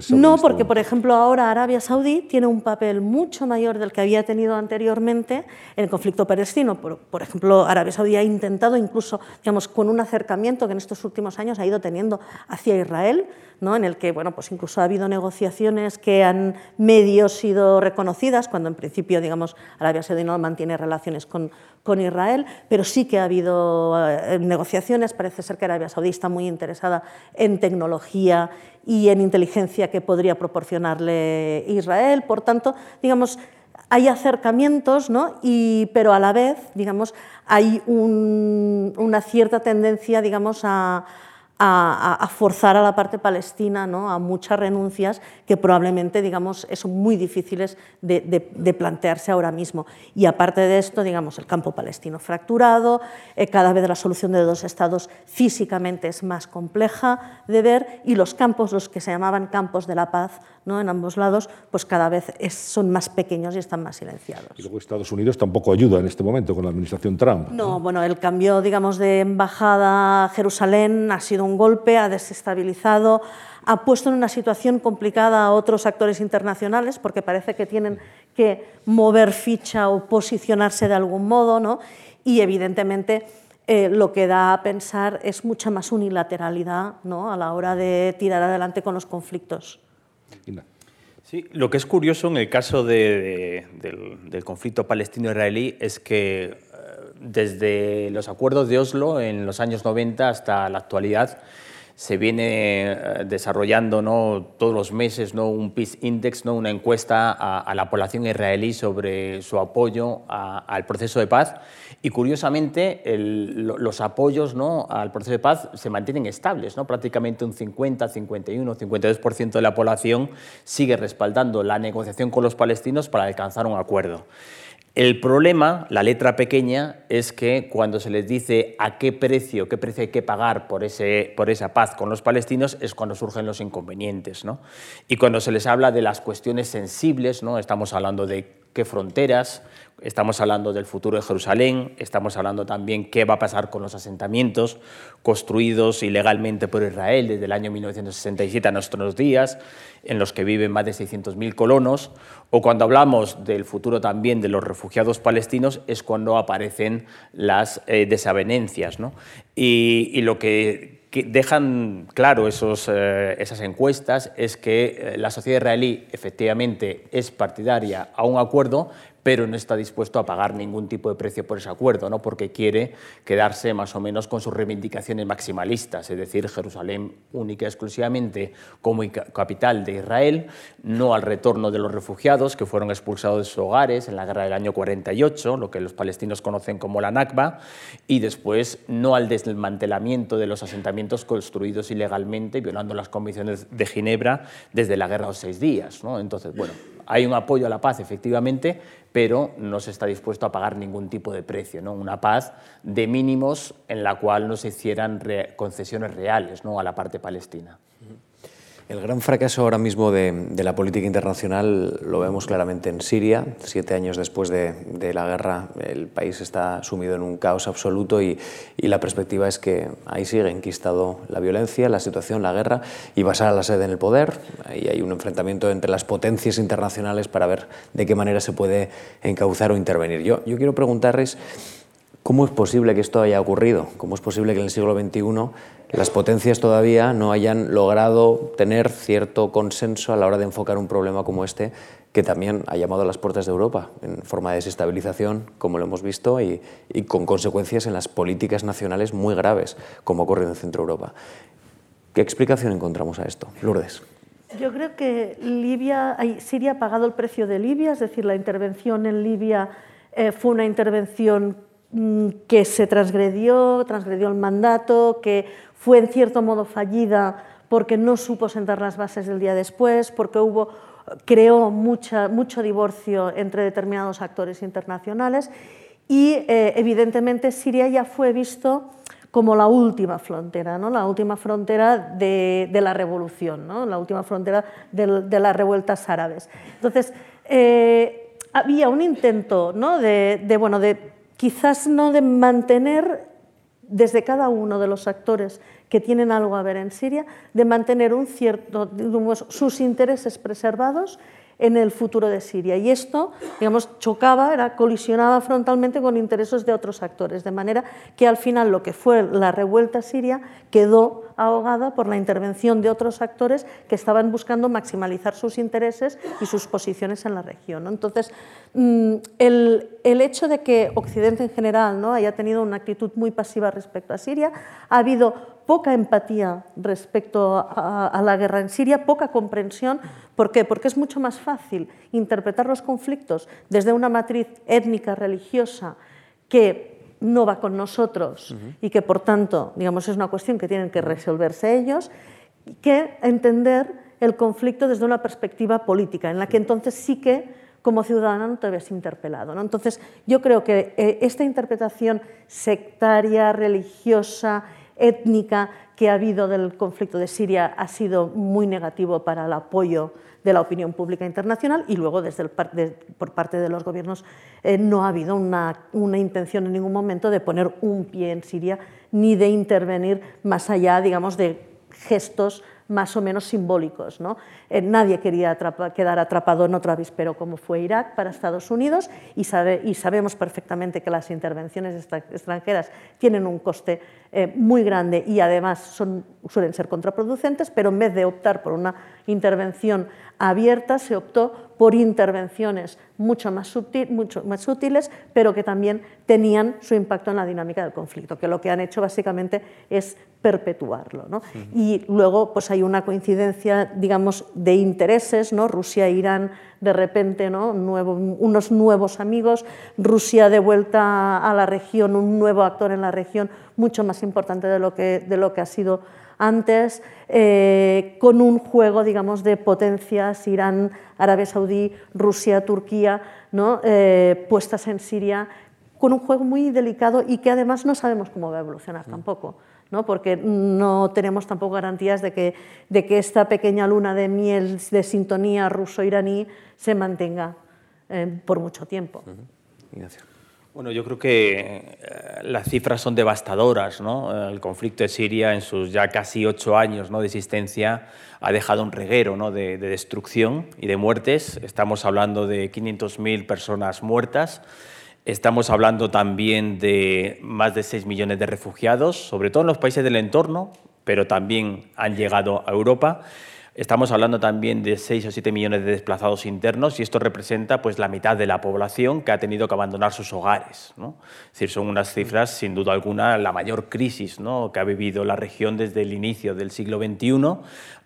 Speaker 4: No, porque por ejemplo ahora Arabia Saudí tiene un papel mucho mayor del que había tenido anteriormente en el conflicto palestino. Por, por, ejemplo, Arabia Saudí ha intentado incluso, digamos, con un acercamiento que en estos últimos años ha ido teniendo hacia Israel, ¿no? en el que bueno, pues incluso ha habido negociaciones que han medio sido reconocidas, cuando en principio digamos, Arabia Saudí no mantiene relaciones con, con Israel, pero sí que ha habido eh, negociaciones. Parece ser que Arabia Saudí está muy interesada en tecnología y en inteligencia que podría proporcionarle Israel. Por tanto, digamos, hay acercamientos, ¿no? y, pero a la vez, digamos, hay una cierta tendencia, digamos, a, a, forzar a la parte palestina ¿no? a muchas renuncias que probablemente digamos, son muy difíciles de, plantearse ahora mismo. Y aparte de esto, digamos, el campo palestino fracturado, eh, cada vez la solución de dos estados físicamente es más compleja de ver y los campos, los que se llamaban campos de la paz ¿no? en ambos lados, pues cada vez son más pequeños y están más silenciados.
Speaker 2: Y luego Estados Unidos tampoco ayuda en este momento con la administración Trump.
Speaker 4: No, bueno, el cambio digamos, de embajada a Jerusalén ha sido un un golpe, ha desestabilizado, ha puesto en una situación complicada a otros actores internacionales porque parece que tienen que mover ficha o posicionarse de algún modo, ¿no? y evidentemente eh, lo que da a pensar es mucha más unilateralidad ¿no? a la hora de tirar adelante con los conflictos.
Speaker 3: Sí, lo que es curioso en el caso del, del, conflicto palestino-israelí es que eh, desde los acuerdos de Oslo en los años 90 hasta la actualidad se viene eh, desarrollando ¿no? todos los meses ¿no? un Peace Index, ¿no? una encuesta a, la población israelí sobre su apoyo al proceso de paz. Y curiosamente, los apoyos ¿no? al proceso de paz se mantienen estables. ¿no? Prácticamente un 50, 51, 52% de la población sigue respaldando la negociación con los palestinos para alcanzar un acuerdo. El problema, la letra pequeña, es que cuando se les dice a qué precio, qué precio hay que pagar por, ese, por esa paz con los palestinos, es cuando surgen los inconvenientes. ¿no? Y cuando se les habla de las cuestiones sensibles, ¿no? estamos hablando de qué fronteras, Estamos hablando del futuro de Jerusalén, estamos hablando también qué va a pasar con los asentamientos construidos ilegalmente por Israel desde el año 1967 a nuestros días, en los que viven más de 600.000 colonos, o cuando hablamos del futuro también de los refugiados palestinos, es cuando aparecen las eh, desavenencias. ¿no? Y, y lo que que dejan claro esos, eh, esas encuestas es que eh, la sociedad israelí efectivamente es partidaria a un acuerdo, pero no está dispuesto a pagar ningún tipo de precio por ese acuerdo, ¿no? porque quiere quedarse más o menos con sus reivindicaciones maximalistas, es decir, Jerusalén única y exclusivamente como capital de Israel, no al retorno de los refugiados que fueron expulsados de sus hogares en la guerra del año 48, lo que los palestinos conocen como la Nakba, y después no al desmantelamiento de los asentamientos construidos ilegalmente, violando las convenciones de Ginebra desde la guerra de los seis días. ¿no? Entonces, bueno, hay un apoyo a la paz, efectivamente, pero no se está dispuesto a pagar ningún tipo de precio. ¿no? Una paz de mínimos en la cual no se hicieran concesiones reales ¿no? a la parte palestina.
Speaker 1: El gran fracaso ahora mismo de, la política internacional lo vemos claramente en Siria. Siete años después de, la guerra, el país está sumido en un caos absoluto y, la perspectiva es que ahí sigue enquistado la violencia, la situación, la guerra y va a la sede en el poder. Ahí hay un enfrentamiento entre las potencias internacionales para ver de qué manera se puede encauzar o intervenir. Yo quiero preguntarles ¿Cómo es posible que esto haya ocurrido? ¿Cómo es posible que en el siglo XXI las potencias todavía no hayan logrado tener cierto consenso a la hora de enfocar un problema como este, que también ha llamado a las puertas de Europa en forma de desestabilización, como lo hemos visto, y, con consecuencias en las políticas nacionales muy graves, como ocurre en Centro Europa? ¿Qué explicación encontramos a esto? Lourdes.
Speaker 4: Yo creo que Libia, Siria ha pagado el precio de Libia, es decir, la intervención en Libia eh, fue una intervención que se transgredió, transgredió el mandato, que fue en cierto modo fallida porque no supo sentar las bases del día después, porque hubo, creó mucha, mucho divorcio entre determinados actores internacionales y eh, evidentemente Siria ya fue visto como la última frontera, ¿no? la última frontera de, la revolución, ¿no? la última frontera de, las revueltas árabes. Entonces, eh, había un intento ¿no? de, de, bueno, de quizás no de mantener desde cada uno de los actores que tienen algo a ver en Siria, de mantener un cierto, sus intereses preservados en el futuro de Siria. Y esto, digamos, chocaba, era, colisionaba frontalmente con intereses de otros actores, de manera que al final lo que fue la revuelta siria quedó ahogada por la intervención de otros actores que estaban buscando maximalizar sus intereses y sus posiciones en la región. Entonces, mm, el, el, hecho de que Occidente en general ¿no? haya tenido una actitud muy pasiva respecto a Siria, ha habido poca empatía respecto a, a la guerra en Siria, poca comprensión. ¿Por qué? Porque es mucho más fácil interpretar los conflictos desde una matriz étnica, religiosa, que no va con nosotros y que por tanto, digamos, es una cuestión que tienen que resolverse ellos, que entender el conflicto desde una perspectiva política, en la que entonces sí que como ciudadano no te ves interpelado. ¿no? Entonces, yo creo que eh, esta interpretación sectaria, religiosa, étnica, que ha habido del conflicto de Siria ha sido muy negativo para el apoyo de la opinión pública internacional y luego desde el, por parte de los gobiernos eh, no ha habido una, una, intención en ningún momento de poner un pie en Siria ni de intervenir más allá, digamos, de gestos más o menos simbólicos. ¿no? Eh, nadie quería quedar atrapado en otro avispero como fue Irak para Estados Unidos y, sabe, y sabemos perfectamente que las intervenciones extranjeras tienen un coste eh, muy grande y además suelen ser contraproducentes, pero en vez de optar por una intervención abierta se optó por intervenciones mucho más, mucho más sutiles, pero que también tenían su impacto en la dinámica del conflicto, que lo que han hecho básicamente es perpetuarlo. ¿no? Y luego pues hay una coincidencia, digamos, de intereses, ¿no? Rusia e Irán de repente, ¿no? Nuevo, unos nuevos amigos, Rusia de vuelta a la región, un nuevo actor en la región, mucho más importante de lo que, de lo que ha sido antes, eh, con un juego, digamos, de potencias, Irán, Arabia Saudí, Rusia, Turquía, ¿no? Eh, puestas en Siria, con un juego muy delicado y que además no sabemos cómo va a evolucionar mm. tampoco. ¿no? porque no tenemos tampoco garantías de que, de que esta pequeña luna de miel de sintonía ruso-iraní se mantenga eh, por mucho tiempo.
Speaker 3: Bueno, yo creo que eh, las cifras son devastadoras. ¿no? El conflicto de Siria, en sus ya casi ocho años de existencia, ha dejado un reguero ¿no? de, destrucción y de muertes. Estamos hablando de 500.000 personas muertas. Estamos hablando también de más de 6 millones de refugiados, sobre todo en los países del entorno, pero también han llegado a Europa. Estamos hablando también de 6 o 7 millones de desplazados internos y esto representa pues, la mitad de la población que ha tenido que abandonar sus hogares. ¿no? Es decir, son unas cifras, sin duda alguna, la mayor crisis ¿no? que ha vivido la región desde el inicio del siglo XXI,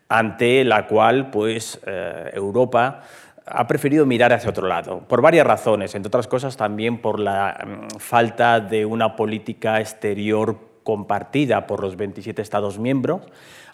Speaker 3: ante la cual pues, eh, Europa ha preferido mirar hacia otro lado, por varias razones, entre otras cosas también por la mm, falta de una política exterior compartida por los 27 Estados miembros,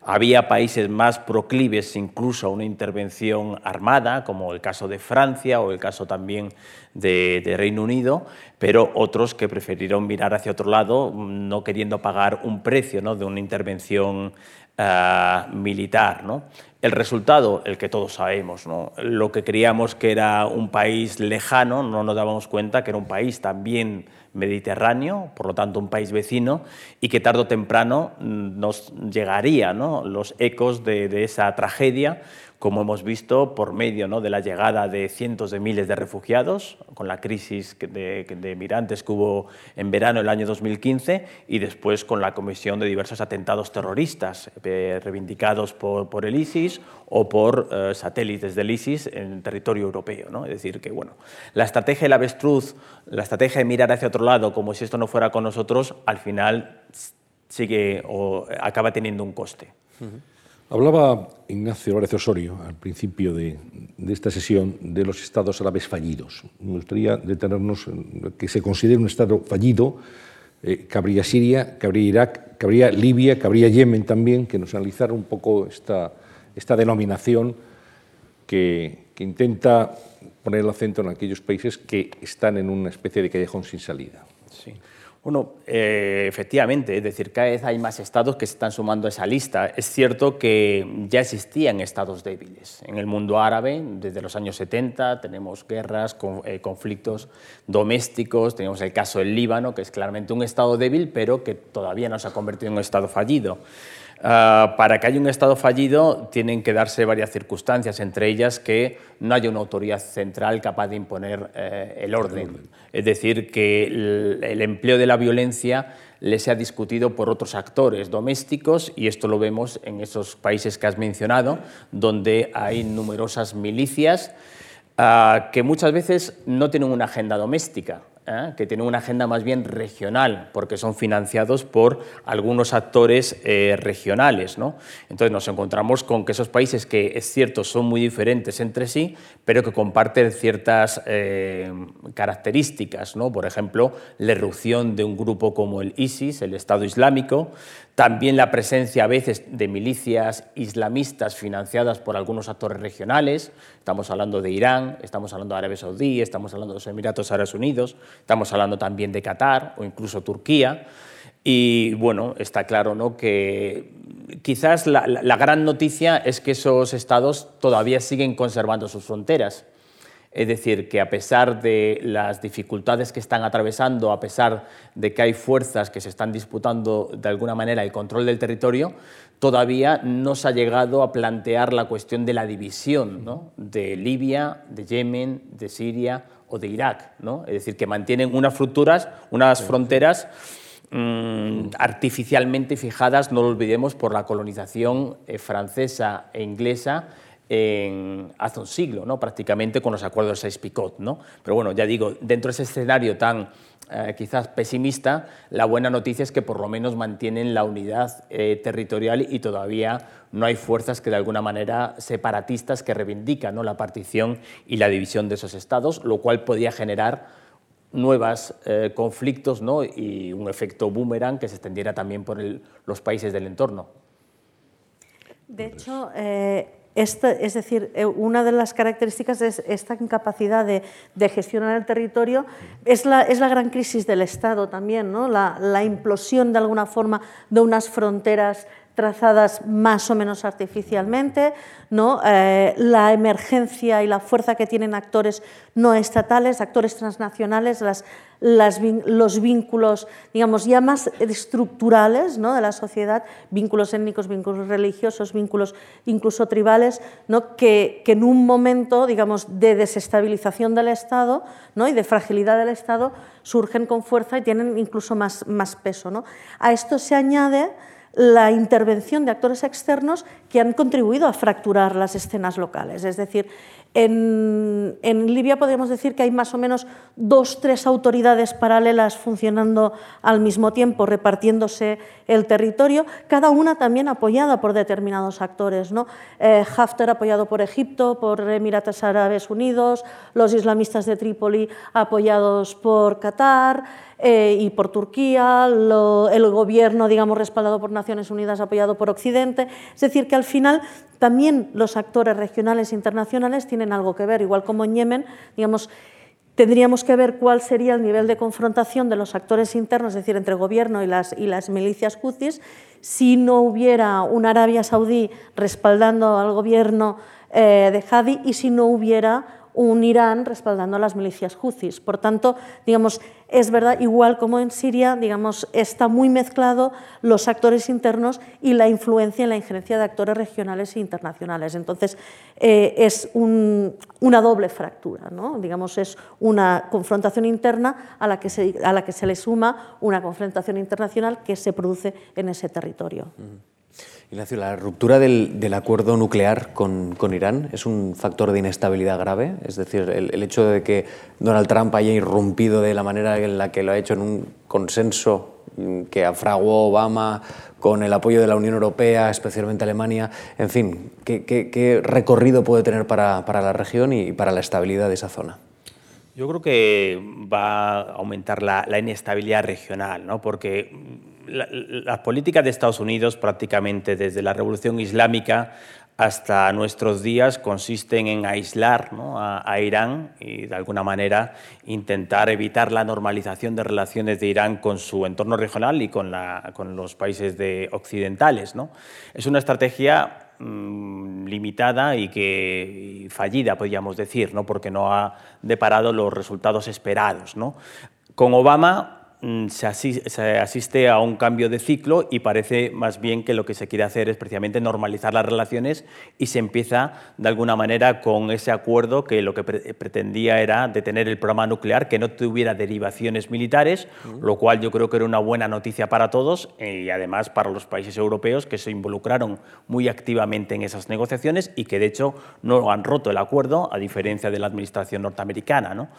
Speaker 3: había países más proclives incluso a una intervención armada, como el caso de Francia o el caso también de, Reino Unido, pero otros que prefirieron mirar hacia otro lado, no queriendo pagar un precio ¿no? de una intervención ah, militar. ¿no? El resultado, el que todos sabemos, ¿no? lo que creíamos que era un país lejano, no nos dábamos cuenta que era un país también mediterráneo, por lo tanto un país vecino, y que tarde o temprano mm, nos llegaría los ecos de esa tragedia como hemos visto, por medio ¿no? de la llegada de cientos de miles de refugiados, con la crisis de, de, migrantes que hubo en verano del año 2015, y después con la comisión de diversos atentados terroristas eh, reivindicados por, por, el ISIS o por eh, satélites del ISIS en territorio europeo. ¿no? Es decir, que bueno, la estrategia del avestruz, la estrategia de mirar hacia otro lado, como si esto no fuera con nosotros, al final sigue o acaba teniendo un coste.
Speaker 2: Hablaba Ignacio Álvarez Osorio al principio de, esta sesión de los estados árabes fallidos. Me gustaría detenernos en que se considere un estado fallido. Eh, cabría Siria, cabría Irak, cabría Libia, cabría Yemen también, que nos analizara un poco esta, denominación que, que intenta poner el acento en aquellos países que están en una especie de callejón sin salida.
Speaker 3: Sí. Bueno, eh, efectivamente, es decir, cada vez hay más estados que se están sumando a esa lista. Es cierto que ya existían estados débiles. En el mundo árabe, desde los años 70, tenemos guerras, eh, conflictos domésticos, tenemos el caso del Líbano, que es claramente un estado débil, pero que todavía no se ha convertido en un estado fallido. Ah, para que haya un Estado fallido tienen que darse varias circunstancias, entre ellas que no haya una autoridad central capaz de imponer eh, el, orden. Es decir, que el, empleo de la violencia le sea discutido por otros actores domésticos y esto lo vemos en esos países que has mencionado, donde hay numerosas milicias ah, que muchas veces no tienen una agenda doméstica ¿eh? que tienen una agenda más bien regional, porque son financiados por algunos actores eh, regionales. Entonces nos encontramos con que esos países que, es cierto, son muy diferentes entre sí, pero que comparten ciertas eh, características. ¿no? Por ejemplo, la erupción de un grupo como el ISIS, el Estado Islámico, también la presencia a veces de milicias islamistas financiadas por algunos actores regionales, estamos hablando de Irán, estamos hablando de Arabia Saudí, estamos hablando de los Emiratos Árabes Unidos, estamos hablando también de Qatar o incluso Turquía. Y bueno, está claro ¿no? que quizás la, la, gran noticia es que esos estados todavía siguen conservando sus fronteras. Es decir, que a pesar de las dificultades que están atravesando, a pesar de que hay fuerzas que se están disputando de alguna manera el control del territorio, todavía no se ha llegado a plantear la cuestión de la división ¿no? de Libia, de Yemen, de Siria o de Irak. ¿no? Es decir, que mantienen unas, unas fronteras Mm, artificialmente fijadas, no lo olvidemos, por la colonización eh, francesa e inglesa en, hace un siglo, ¿no? prácticamente con los acuerdos de Sykes-Picot. ¿no? Pero bueno, ya digo, dentro de ese escenario tan eh, quizás pesimista, la buena noticia es que por lo menos mantienen la unidad eh, territorial y todavía no hay fuerzas que de alguna manera separatistas que reivindican ¿no? la partición y la división de esos estados, lo cual podría generar nuevos eh, conflictos ¿no? y un efecto boomerang que se extendiera también por los países del entorno.
Speaker 4: De hecho, eh, es decir, eh, una de las características es esta incapacidad de, gestionar el territorio, es la, gran crisis del Estado también, ¿no? la implosión de alguna forma de unas fronteras trazadas más o menos artificialmente, ¿no? Eh, la emergencia y la fuerza que tienen actores no estatales, actores transnacionales, las, los vínculos, digamos, ya más estructurales ¿no? de la sociedad, vínculos étnicos, vínculos religiosos, vínculos incluso tribales, ¿no? que, que en un momento, digamos, de desestabilización del Estado ¿no? y de fragilidad del Estado surgen con fuerza y tienen incluso más, más peso. ¿no? A esto se añade la intervención de actores externos que han contribuido a fracturar las escenas locales. Es decir, en, Libia podríamos decir que hay más o menos dos, tres autoridades paralelas funcionando al mismo tiempo, repartiéndose el territorio, cada una también apoyada por determinados actores. ¿no? Eh, Haftar apoyado por Egipto, por Emiratos Árabes Unidos, los islamistas de Trípoli apoyados por Qatar. Eh, y por Turquía, el gobierno, digamos, respaldado por Naciones Unidas, apoyado por Occidente. Es decir, que al final también los actores regionales e internacionales tienen algo que ver, igual como en Yemen, digamos, tendríamos que ver cuál sería el nivel de confrontación de los actores internos, es decir, entre el gobierno y las, y las milicias hutis, si no hubiera una Arabia Saudí respaldando al gobierno eh, de Hadi y si no hubiera un Irán respaldando a las milicias houthis. Por tanto, digamos, es verdad, igual como en Siria, digamos, está muy mezclado los actores internos y la influencia y la injerencia de actores regionales e internacionales. Entonces, eh, es una doble fractura, ¿no? digamos, es una confrontación interna a la, que se, a la que se le suma una confrontación internacional que se produce en ese territorio.
Speaker 1: Ignacio, la ruptura del, acuerdo nuclear con, Irán es un factor de inestabilidad grave, es decir, el, hecho de que Donald Trump haya irrumpido de la manera en la que lo ha hecho en un consenso que afraguó Obama con el apoyo de la Unión Europea, especialmente Alemania, en fin, ¿qué, recorrido puede tener para, la región y para la estabilidad de esa zona?
Speaker 3: Yo creo que va a aumentar la, la inestabilidad regional, ¿no? porque las políticas de Estados Unidos prácticamente desde la Revolución Islámica hasta nuestros días consisten en aislar a, Irán y de alguna manera intentar evitar la normalización de relaciones de Irán con su entorno regional y con, los países occidentales. Es una estrategia mm, limitada y que fallida, podríamos decir, ¿no? porque no ha deparado los resultados esperados. Con Obama se asiste a un cambio de ciclo y parece más bien que lo que se quiere hacer es precisamente normalizar las relaciones y se empieza de alguna manera con ese acuerdo que lo que pretendía era detener el programa nuclear, que no tuviera derivaciones militares, lo cual yo creo que era una buena noticia para todos eh, y además para los países europeos que se involucraron muy activamente en esas negociaciones y que de hecho no han roto el acuerdo, a diferencia de la administración norteamericana. ¿no?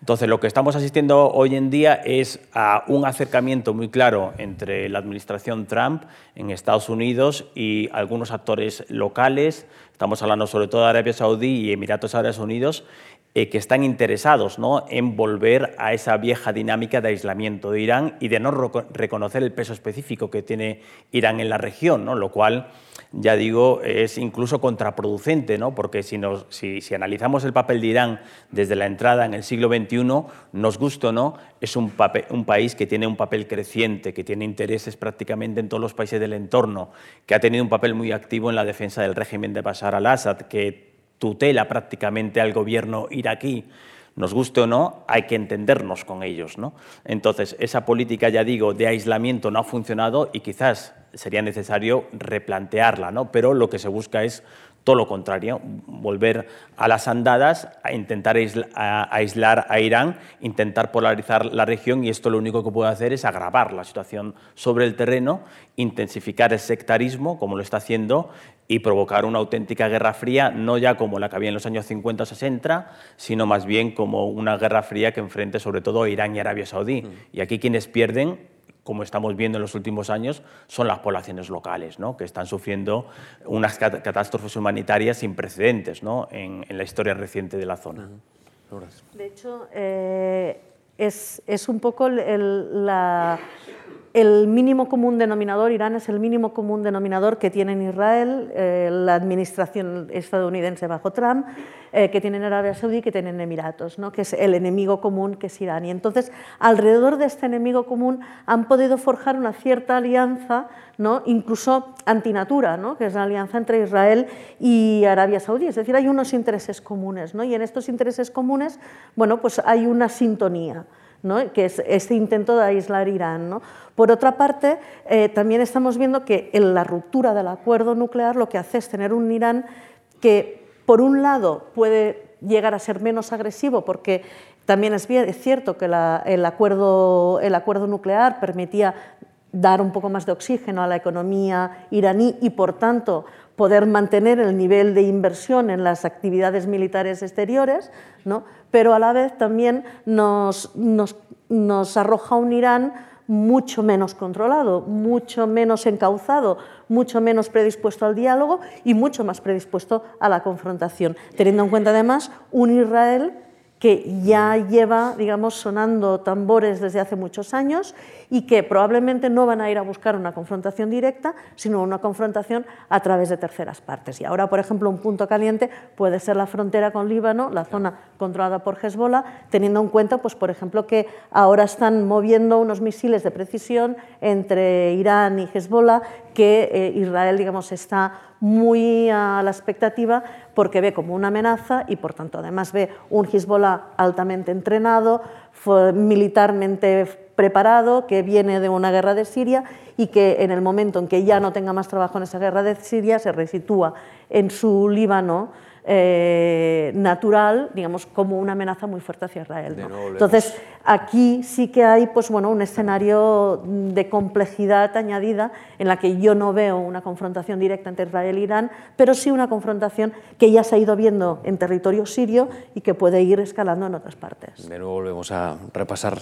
Speaker 3: Entonces lo que estamos asistiendo hoy en día es a un acercamiento muy claro entre la administración Trump en Estados Unidos y algunos actores locales, estamos hablando sobre todo de Arabia Saudí y Emiratos Árabes Unidos, eh, que están interesados ¿no? en volver a esa vieja dinámica de aislamiento de Irán y de no reconocer el peso específico que tiene Irán en la región, ¿no? lo cual ya digo, es incluso contraproducente, ¿no? porque si, analizamos el papel de Irán desde la entrada en el siglo XXI, nos gusta o no, es un, un país que tiene un papel creciente, que tiene intereses prácticamente en todos los países del entorno, que ha tenido un papel muy activo en la defensa del régimen de Bashar al-Assad, que tutela prácticamente al gobierno iraquí, nos guste o no, hay que entendernos con ellos. ¿no? Entonces, esa política, ya digo, de aislamiento no ha funcionado y quizás sería necesario replantearla, ¿no? pero lo que se busca es todo lo contrario, volver a las andadas, a intentar aislar a Irán, intentar polarizar la región y esto lo único que puede hacer es agravar la situación sobre el terreno, intensificar el sectarismo, como lo está haciendo, y provocar una auténtica guerra fría, no ya como la que había en los años 50 o 60, sino más bien como una guerra fría que enfrente sobre todo a Irán y Arabia Saudí. Mm. Y aquí quienes pierden como estamos viendo en los últimos años, son las poblaciones locales, ¿no? que están sufriendo unas catástrofes humanitarias sin precedentes ¿no? en, la historia reciente de la zona.
Speaker 4: De hecho, eh, es, es, un poco el, la, el mínimo común denominador, Irán es el mínimo común denominador que tiene en Israel eh, la administración estadounidense bajo Trump, eh, que tiene en Arabia Saudí, que tiene en Emiratos, ¿no? que es el enemigo común que es Irán. Y entonces, alrededor de este enemigo común han podido forjar una cierta alianza, ¿no? incluso antinatura, ¿no? que es la alianza entre Israel y Arabia Saudí. Es decir, hay unos intereses comunes, ¿no? y en estos intereses comunes bueno, pues hay una sintonía que es este intento de aislar Irán. Por otra parte, eh, también estamos viendo que en la ruptura del acuerdo nuclear lo que hace es tener un Irán que, por un lado, puede llegar a ser menos agresivo porque también es, cierto que el, acuerdo, el acuerdo nuclear permitía dar un poco más de oxígeno a la economía iraní y, por tanto, poder mantener el nivel de inversión en las actividades militares exteriores, ¿no? pero a la vez también nos, nos, nos arroja un Irán mucho menos controlado, mucho menos encauzado, mucho menos predispuesto al diálogo y mucho más predispuesto a la confrontación, teniendo en cuenta además un Israel que ya lleva, digamos, sonando tambores desde hace muchos años y que probablemente no van a ir a buscar una confrontación directa, sino una confrontación a través de terceras partes. Y ahora, por ejemplo, un punto caliente puede ser la frontera con Líbano, la zona controlada por Hezbollah, teniendo en cuenta, pues, por ejemplo, que ahora están moviendo unos misiles de precisión entre Irán y Hezbollah, que eh, Israel, digamos, está muy a la expectativa porque ve como una amenaza y por tanto además ve un Hezbollah altamente entrenado, militarmente preparado, que viene de una guerra de Siria y que en el momento en que ya no tenga más trabajo en esa guerra de Siria se resitúa en su Líbano eh, natural, digamos, como una amenaza muy fuerte hacia Israel. Entonces, aquí sí que hay pues, bueno, un escenario de complejidad añadida en la que yo no veo una confrontación directa entre Israel e Irán, pero sí una confrontación que ya se ha ido viendo en territorio sirio y que puede ir escalando en otras partes.
Speaker 1: De nuevo volvemos a repasar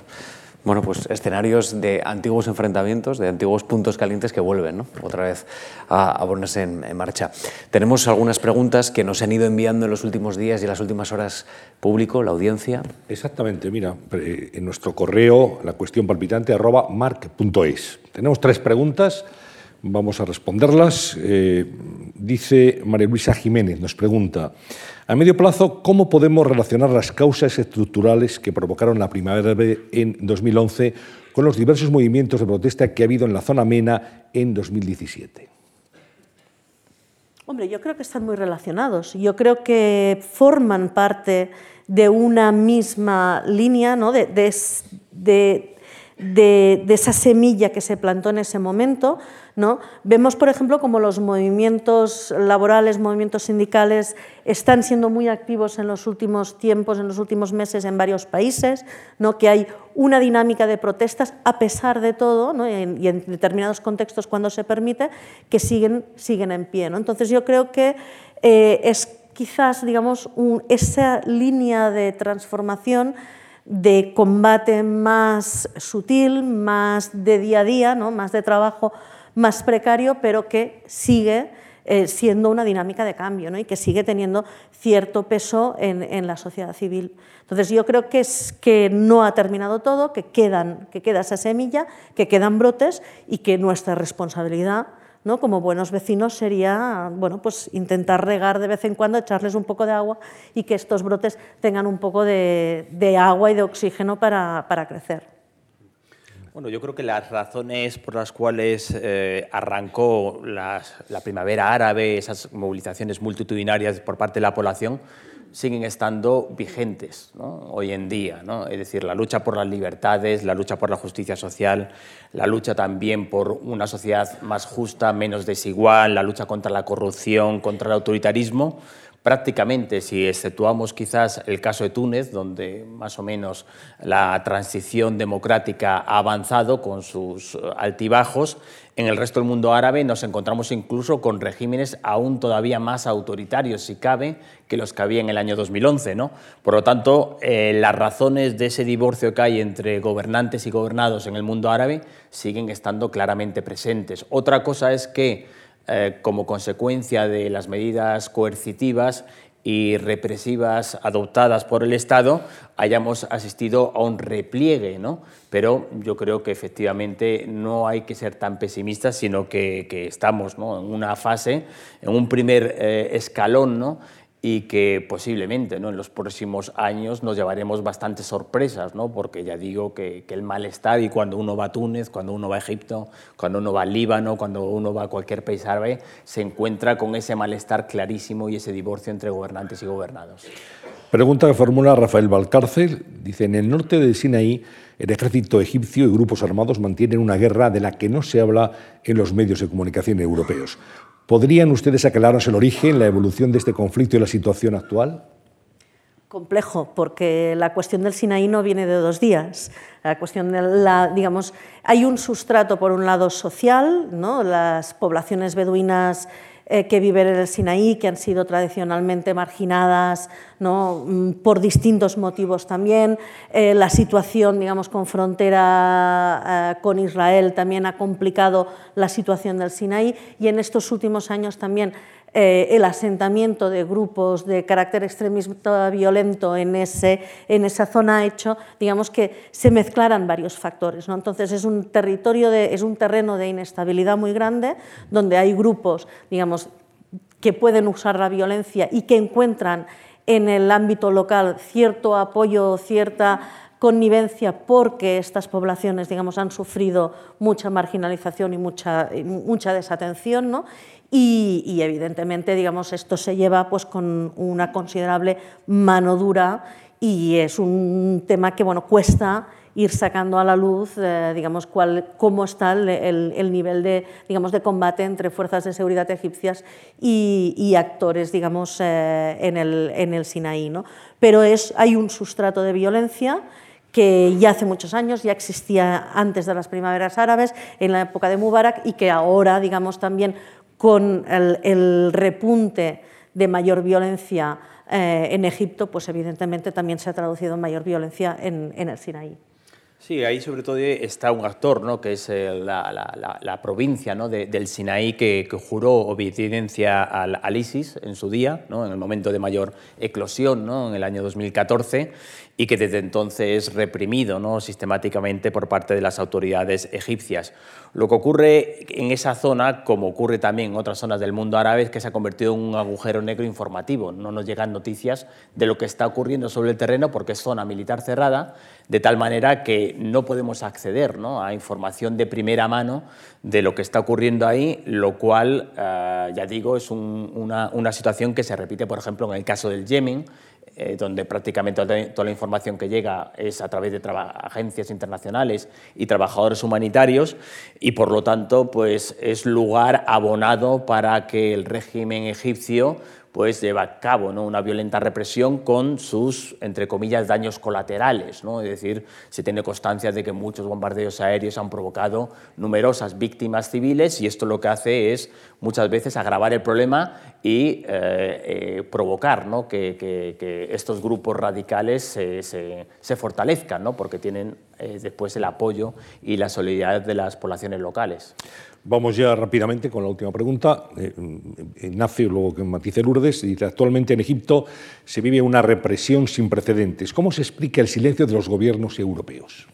Speaker 1: bueno, pues escenarios de antiguos enfrentamientos, de antiguos puntos calientes que vuelven ¿no? otra vez a, ponerse en, marcha. Tenemos algunas preguntas que nos han ido enviando en los últimos días y en las últimas horas público, la audiencia.
Speaker 2: Exactamente, mira, en nuestro correo, la cuestión palpitante, arroba mark.es. Tenemos tres preguntas, vamos a responderlas. Eh, dice María Luisa Jiménez, nos pregunta, a medio plazo, ¿cómo podemos relacionar las causas estructurales que provocaron la primavera en 2011 con los diversos movimientos de protesta que ha habido en la zona MENA en 2017?
Speaker 4: Hombre, yo creo que están muy relacionados. Yo creo que forman parte de una misma línea, ¿no? de, esa semilla que se plantó en ese momento. ¿No? Vemos, por ejemplo, como los movimientos laborales, movimientos sindicales están siendo muy activos en los últimos tiempos, en los últimos meses en varios países, ¿no? que hay una dinámica de protestas, a pesar de todo, y, en, determinados contextos cuando se permite, que siguen, siguen en pie. Entonces yo creo que eh, es quizás digamos, esa línea de transformación de combate más sutil, más de día a día, ¿no? más de trabajo más precario, pero que sigue eh, siendo una dinámica de cambio y que sigue teniendo cierto peso en, la sociedad civil. Entonces yo creo que, es, que no ha terminado todo, que, quedan, que queda esa semilla, que quedan brotes y que nuestra responsabilidad ¿no? como buenos vecinos sería bueno, pues intentar regar de vez en cuando, echarles un poco de agua y que estos brotes tengan un poco de, agua y de oxígeno para, crecer.
Speaker 3: Bueno, yo creo que las razones por las cuales eh, arrancó la primavera árabe, esas movilizaciones multitudinarias por parte de la población, siguen estando vigentes hoy en día. Es decir, la lucha por las libertades, la lucha por la justicia social, la lucha también por una sociedad más justa, menos desigual, la lucha contra la corrupción, contra el autoritarismo, prácticamente, si exceptuamos quizás el caso de Túnez, donde más o menos la transición democrática ha avanzado con sus altibajos, en el resto del mundo árabe nos encontramos incluso con regímenes aún todavía más autoritarios, si cabe, que los que había en el año 2011. ¿no? Por lo tanto, eh, las razones de ese divorcio que hay entre gobernantes y gobernados en el mundo árabe siguen estando claramente presentes. Otra cosa es que eh, como consecuencia de las medidas coercitivas y represivas adoptadas por el Estado, hayamos asistido a un repliegue, ¿no? Pero yo creo que efectivamente no hay que ser tan pesimistas, sino que, estamos en una fase, en un primer eh, escalón, ¿no? Y que posiblemente ¿no? en los próximos años nos llevaremos bastantes sorpresas, ¿no? porque ya digo que, el malestar, y cuando uno va a Túnez, cuando uno va a Egipto, cuando uno va al Líbano, cuando uno va a cualquier país árabe, se encuentra con ese malestar clarísimo y ese divorcio entre gobernantes y gobernados.
Speaker 2: Pregunta que formula Rafael Valcárcel, dice, en el norte de Sinaí, el ejército egipcio y grupos armados mantienen una guerra de la que no se habla en los medios de comunicación europeos. ¿Podrían ustedes aclararnos el origen, la evolución de este conflicto y la situación actual?
Speaker 4: Complejo, porque la cuestión del Sinaí no viene de dos días. La cuestión la, digamos, hay un sustrato por un lado social, ¿no? las poblaciones beduinas eh, que viven en el Sinaí, que han sido tradicionalmente marginadas ¿no? Mm, por distintos motivos también. Eh, la situación, digamos, con frontera eh, con Israel también ha complicado la situación del Sinaí y en estos últimos años también el asentamiento de grupos de carácter extremista violento en, ese, en esa zona ha hecho digamos, que se mezclaran varios factores. ¿no? Entonces es un, territorio de, es un terreno de inestabilidad muy grande donde hay grupos digamos, que pueden usar la violencia y que encuentran en el ámbito local cierto apoyo, cierta connivencia porque estas poblaciones digamos, han sufrido mucha marginalización y mucha, mucha desatención. ¿no? Y, evidentemente digamos, esto se lleva pues, con una considerable mano dura y es un tema que bueno, cuesta ir sacando a la luz, eh, digamos, cuál, cómo está el, nivel de, digamos, de combate entre fuerzas de seguridad egipcias y, actores, digamos, eh, en, el, en el Sinaí. ¿no? Pero es, hay un sustrato de violencia que ya hace muchos años, ya existía antes de las primaveras árabes, en la época de Mubarak, y que ahora, digamos, también con el, repunte de mayor violencia eh, en Egipto, pues evidentemente también se ha traducido en mayor violencia en, el Sinaí.
Speaker 3: Sí, ahí sobre todo está un actor, ¿no? que es eh, la, provincia del Sinaí que, juró obediencia al, al, ISIS en su día, ¿no? en el momento de mayor eclosión, ¿no? en el año 2014, y que desde entonces es reprimido ¿no? sistemáticamente por parte de las autoridades egipcias. Lo que ocurre en esa zona, como ocurre también en otras zonas del mundo árabe, es que se ha convertido en un agujero negro informativo. No nos llegan noticias de lo que está ocurriendo sobre el terreno porque es zona militar cerrada, de tal manera que no podemos acceder ¿no? a información de primera mano de lo que está ocurriendo ahí, lo cual, eh, ya digo, es una, una situación que se repite, por ejemplo, en el caso del Yemen, eh, donde prácticamente toda la información que llega es a través de agencias internacionales y trabajadores humanitarios y por lo tanto pues es lugar abonado para que el régimen egipcio pues lleva a cabo ¿no? una violenta represión con sus, entre comillas, daños colaterales. ¿no? Es decir, se tiene constancia de que muchos bombardeos aéreos han provocado numerosas víctimas civiles y esto lo que hace es muchas veces agravar el problema y eh, eh, provocar ¿no? que, estos grupos radicales se, fortalezcan, porque tienen eh, después el apoyo y la solidaridad de las poblaciones locales.
Speaker 2: Vamos ya rápidamente con la última pregunta. Eh, Ignacio, luego que matice Lourdes, dice, actualmente en Egipto se vive una represión sin precedentes. ¿Cómo se explica el silencio de los gobiernos europeos?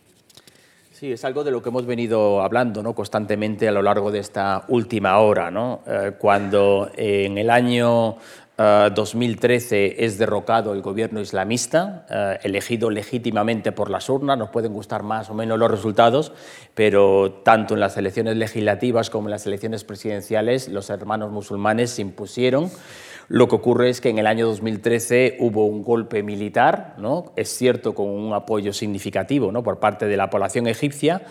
Speaker 3: Sí, es algo de lo que hemos venido hablando ¿no? constantemente a lo largo de esta última hora. ¿no? Eh, cuando en el año 2013 es derrocado el gobierno islamista, elegido legítimamente por las urnas. Nos pueden gustar más o menos los resultados, pero tanto en las elecciones legislativas como en las elecciones presidenciales los hermanos musulmanes se impusieron. Lo que ocurre es que en el año 2013 hubo un golpe militar, ¿no? es cierto, con un apoyo significativo ¿no? por parte de la población egipcia,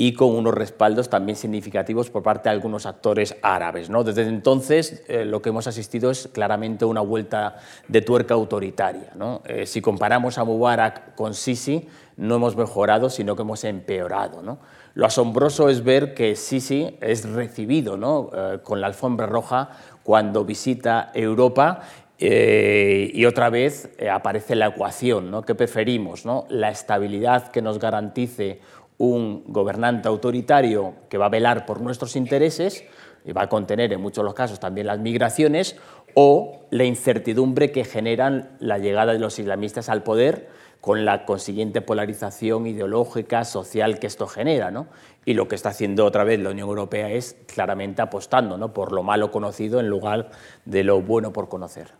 Speaker 3: y con unos respaldos también significativos por parte de algunos actores árabes. ¿no? Desde entonces eh, lo que hemos asistido es claramente una vuelta de tuerca autoritaria. ¿no? Eh, si comparamos a Mubarak con Sisi, no hemos mejorado, sino que hemos empeorado. ¿no? Lo asombroso es ver que Sisi es recibido ¿no? Eh, con la alfombra roja cuando visita Europa y otra vez aparece la ecuación, ¿no? ¿Qué preferimos? ¿no? La estabilidad que nos garantice un gobernante autoritario que va a velar por nuestros intereses y va a contener en muchos los casos también las migraciones, o la incertidumbre que generan la llegada de los islamistas al poder con la consiguiente polarización ideológica, social que esto genera. ¿no? Y lo que está haciendo otra vez la Unión Europea es claramente apostando ¿no? por lo malo conocido en lugar de lo bueno por conocer.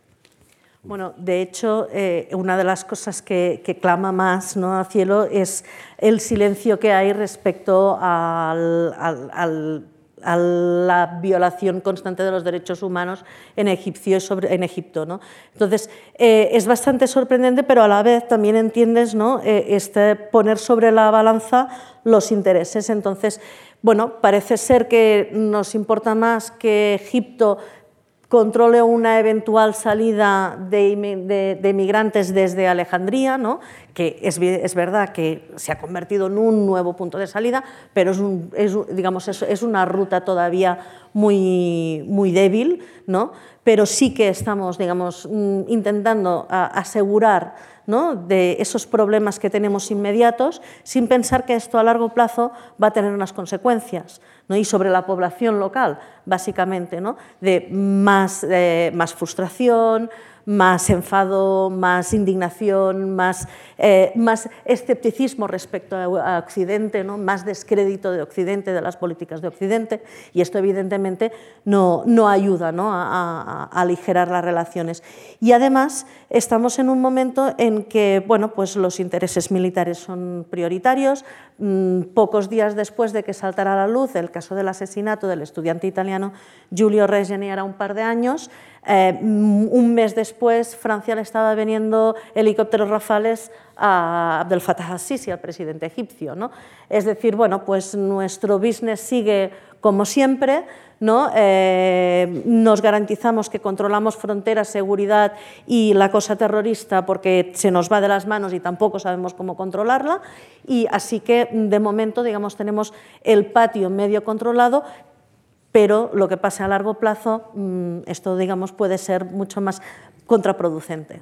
Speaker 4: Bueno, de hecho, eh, una de las cosas que, clama más ¿no? al cielo es el silencio que hay respecto a la violación constante de los derechos humanos en, en Egipto. ¿no? Entonces, eh, es bastante sorprendente, pero a la vez también entiendes ¿no? Eh, este poner sobre la balanza los intereses. Entonces, bueno, parece ser que nos importa más que Egipto controle una eventual salida de, de, migrantes desde Alejandría, ¿no? que es, es, verdad que se ha convertido en un nuevo punto de salida, pero es, es digamos, es, una ruta todavía muy, muy débil, ¿no? pero sí que estamos digamos, mm, intentando asegurar de esos problemas que tenemos inmediatos, sin pensar que esto a largo plazo va a tener unas consecuencias. ¿no? Y sobre la población local, básicamente, ¿no? de más, eh, más frustración, más enfado, más indignación, más, eh, más escepticismo respecto a, Occidente, ¿no? más descrédito de Occidente, de las políticas de Occidente, y esto evidentemente no, no ayuda ¿no? A, a, aligerar las relaciones. Y además estamos en un momento en que bueno, pues los intereses militares son prioritarios. Mm, pocos días después de que saltara a la luz el caso del asesinato del estudiante italiano Giulio Regeni, era un par de años, eh, un mes después, Francia le estaba vendiendo helicópteros rafales a Abdel Fattah al-Sisi, al presidente egipcio. ¿no? Es decir, bueno, pues nuestro business sigue como siempre, ¿no? Eh, nos garantizamos que controlamos fronteras, seguridad y la cosa terrorista porque se nos va de las manos y tampoco sabemos cómo controlarla. Y así que, de momento, digamos, tenemos el patio medio controlado pero lo que pasa a largo plazo, mm, esto digamos, puede ser mucho más contraproducente.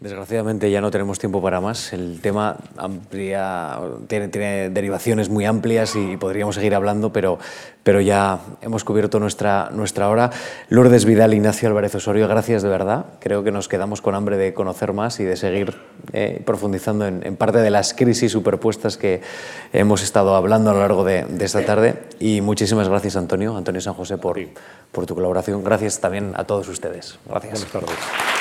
Speaker 1: Desgraciadamente ya no tenemos tiempo para más. El tema amplia, tiene, derivaciones muy amplias y podríamos seguir hablando, pero, pero ya hemos cubierto nuestra, nuestra hora. Lourdes Vidal, Ignacio Álvarez Osorio, gracias de verdad. Creo que nos quedamos con hambre de conocer más y de seguir eh, profundizando en, parte de las crisis superpuestas que hemos estado hablando a lo largo de, esta tarde. Y muchísimas gracias, Antonio, Antonio San José, por, por tu colaboración. Gracias también a todos ustedes. Gracias.
Speaker 2: Buenas tardes.